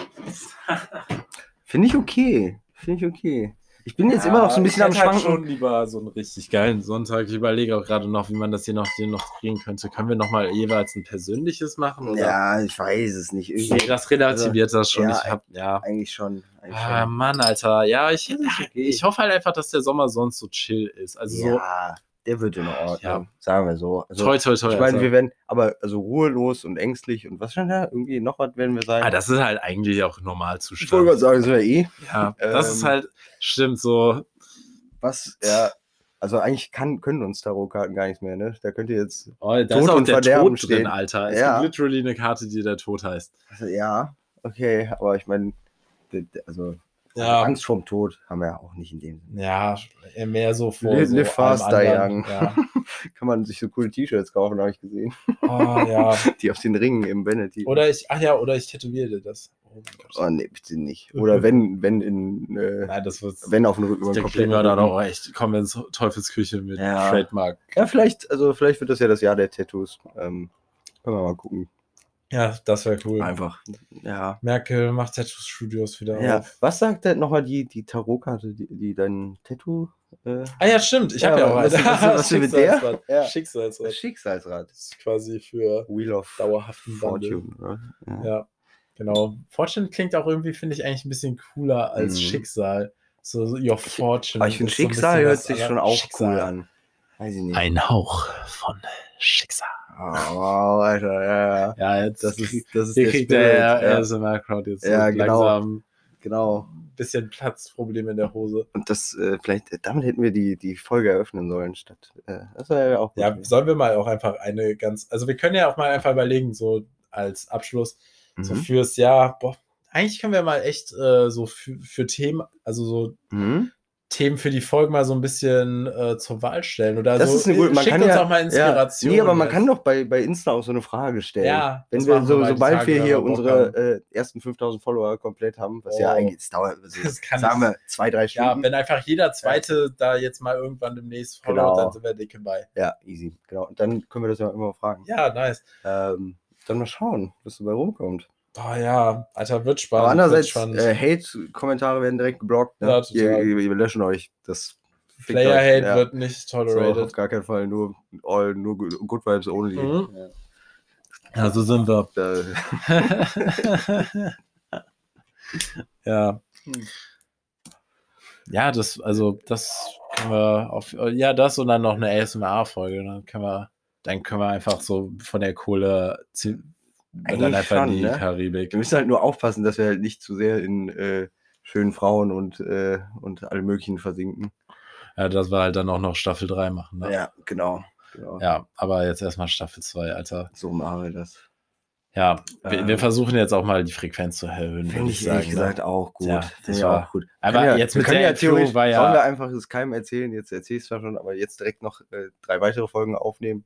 Finde ich okay. Finde ich okay. Ich bin jetzt immer noch so ein bisschen ich am halt Schwanken. schon lieber so einen richtig geilen Sonntag. Ich überlege auch gerade noch, wie man das hier noch, den noch kriegen könnte. Können wir noch mal jeweils ein persönliches machen? Oder? Ja, ich weiß es nicht. Irgendwie, das relativiert das schon. Ja, ich hab, ja. eigentlich schon. Eigentlich Ah, schon. Mann, Alter. Ja, ich, okay. ich hoffe halt einfach, dass der Sommer sonst so chill ist. Also so ja, der wird in Ordnung. Ja. Sagen wir so. Also, toi, toi, toi. ich meine, Alter. wir werden, aber also ruhelos und ängstlich und was stand da? Irgendwie noch was werden wir sein. ah, das ist halt eigentlich auch ich wollte gerade sagen, das wäre eh. Ja, das ist Ähm, halt, stimmt, so. Was, ja. Also eigentlich kann, können uns Tarotkarten gar nichts mehr, ne? Da könnt ihr jetzt. Oh, da Tod ist auch und der Verderben Tod stehen. drin, Alter. Es Ja. gibt literally eine Karte, die der Tod heißt. Also, ja, okay, aber ich meine, also Ja. Angst vorm Tod haben wir ja auch nicht in dem Sinne. Ja, eher mehr so vor. Live- so live fast, die anderen. young. Ja. Kann man sich so coole T-Shirts kaufen, habe ich gesehen. Oh, ja. Die auf den Ringen im Vanity. Oder ich, ach ja, oder ich tätowiere dir das. Oh mein Gott. Oh nee, bitte nicht. Oder wenn, wenn in, äh, Nein, das wird. wenn auf den Rücken. über den Da kriegen wir Rücken. auch echt, kommen wir ins Teufelsküche mit Ja. Trademark. Ja, vielleicht, also vielleicht wird das ja das Jahr der Tattoos. Ähm, können wir mal gucken. Ja, das wäre cool. Einfach. Ja. Merkel macht Tattoo-Studios wieder ja. auf. Was sagt denn nochmal die, die Tarotkarte, die, die dein Tattoo. Äh, Ah ja, stimmt. Ich Ja, habe ja auch was- eine. was- was mit der? Schicksalsrad. Ja. Schicksalsrad. Schicksalsrad. Das ist quasi für Wheel of dauerhaften. Fortune. Oder? Ja. Ja, genau. Fortune klingt auch irgendwie, finde ich, eigentlich ein bisschen cooler als Mhm. Schicksal. So, so Your Fortune. Aber ich finde, so Schicksal bisschen hört was, sich schon auch Schicksal. cool an. Ein Hauch von Schicksal. Oh, wow, Alter, ja, ja. Ja, jetzt Das ist, das ist hier der kriegt Spirit, der ja. ASMR-Crowd jetzt Ja, so genau. langsam Genau. bisschen Platzprobleme in der Hose. Und das, äh, vielleicht, damit hätten wir die, die Folge eröffnen sollen, statt. Äh, das wäre ja auch. gut Ja, sollen wir mal auch einfach eine ganz, also wir können ja auch mal einfach überlegen, so als Abschluss, so Mhm. fürs Jahr, boah, eigentlich können wir mal echt äh, so für, für Themen, also so Mhm. Themen für die Folge mal so ein bisschen äh, zur Wahl stellen. Oder Das so, ist eine gute. Man schickt kann uns ja, auch mal Inspiration. Ja, nee, aber man kann doch bei, bei Insta auch so eine Frage stellen. Ja, Wenn das wir so, sobald Tage, wir hier unsere äh, ersten 5000 Follower komplett haben, was ja Oh. eigentlich es dauert, also, Das kann sagen wir zwei, drei Ja, Stunden. wenn einfach jeder Zweite da jetzt mal irgendwann demnächst followt, Genau. dann sind wir dicke bei. Ja, easy. Genau. Und dann können wir das ja immer fragen. Ja, nice. Ähm, dann mal schauen, was dabei rumkommt. Boah, ja, Alter, wird spannend. Aber andererseits, äh, Hate-Kommentare werden direkt geblockt. Ne? Ja, ihr, ihr, wir löschen euch. Das fickt Player euch. Hate Ja. wird nicht so, auf tolerated. gar keinen Fall. Nur, all, nur Good Vibes only. Mhm. Ja. Ja, so sind wir. Ja. Hm. Ja, das, also, das können wir auf, ja, das und dann noch eine ASMR-Folge. Dann können wir, dann können wir einfach so von der Kohle dann einfach schon, in die ne? Karibik. wir müssen halt nur aufpassen, dass wir halt nicht zu sehr in äh, schönen Frauen und, äh, und allem Möglichen versinken. Ja, dass wir halt dann auch noch Staffel 3 machen. Ne? Ja, genau. genau. Ja, aber jetzt erstmal Staffel 2, Alter. So machen wir das. Ja, wir, Ähm, wir versuchen jetzt auch mal die Frequenz zu erhöhen. Finde würde ich ehrlich ne? gesagt auch gut. Ja, das ich war- auch gut. Aber ja, jetzt mit können der ja theoretisch, war ja- sollen wir einfach es keinem erzählen, jetzt erzählst du zwar schon, aber jetzt direkt noch äh, drei weitere Folgen aufnehmen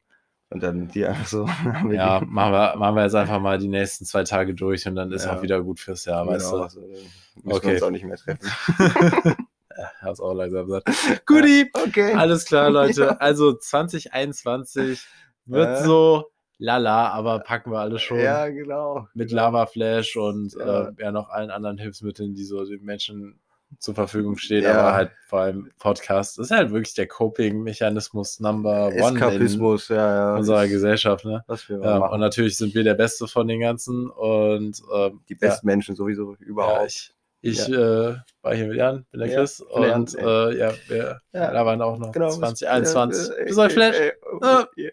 und dann die einfach so. Ja, die- machen wir, machen wir jetzt einfach mal die nächsten zwei Tage durch und dann ist Ja. auch wieder gut fürs Jahr, weißt genau, du? so, dann müssen Okay. wir uns auch nicht mehr treffen. Ja, hab's auch langsam gesagt. Guti, Okay. alles klar, Leute. Also 2021 wird Äh. so lala, aber packen wir alle schon Ja, genau. mit genau. Lava Flash und Ja. äh, ja noch allen anderen Hilfsmitteln, die so den Menschen zur Verfügung stehen, Ja. aber halt vor allem Podcast. Das ist halt wirklich der Coping-Mechanismus Number One in Eskapismus, ja, ja. unserer Gesellschaft. Ne? Was wir Ja, machen. und natürlich sind wir der Beste von den ganzen und ähm, die besten Menschen sowieso ja, überhaupt. ja, ich, ich äh, war hier mit Jan, bin der Ja, Chris und ey. äh, ja, wir Ja. labern auch noch Genau, 2021. äh, Bis euch Flash. äh, Ah. äh,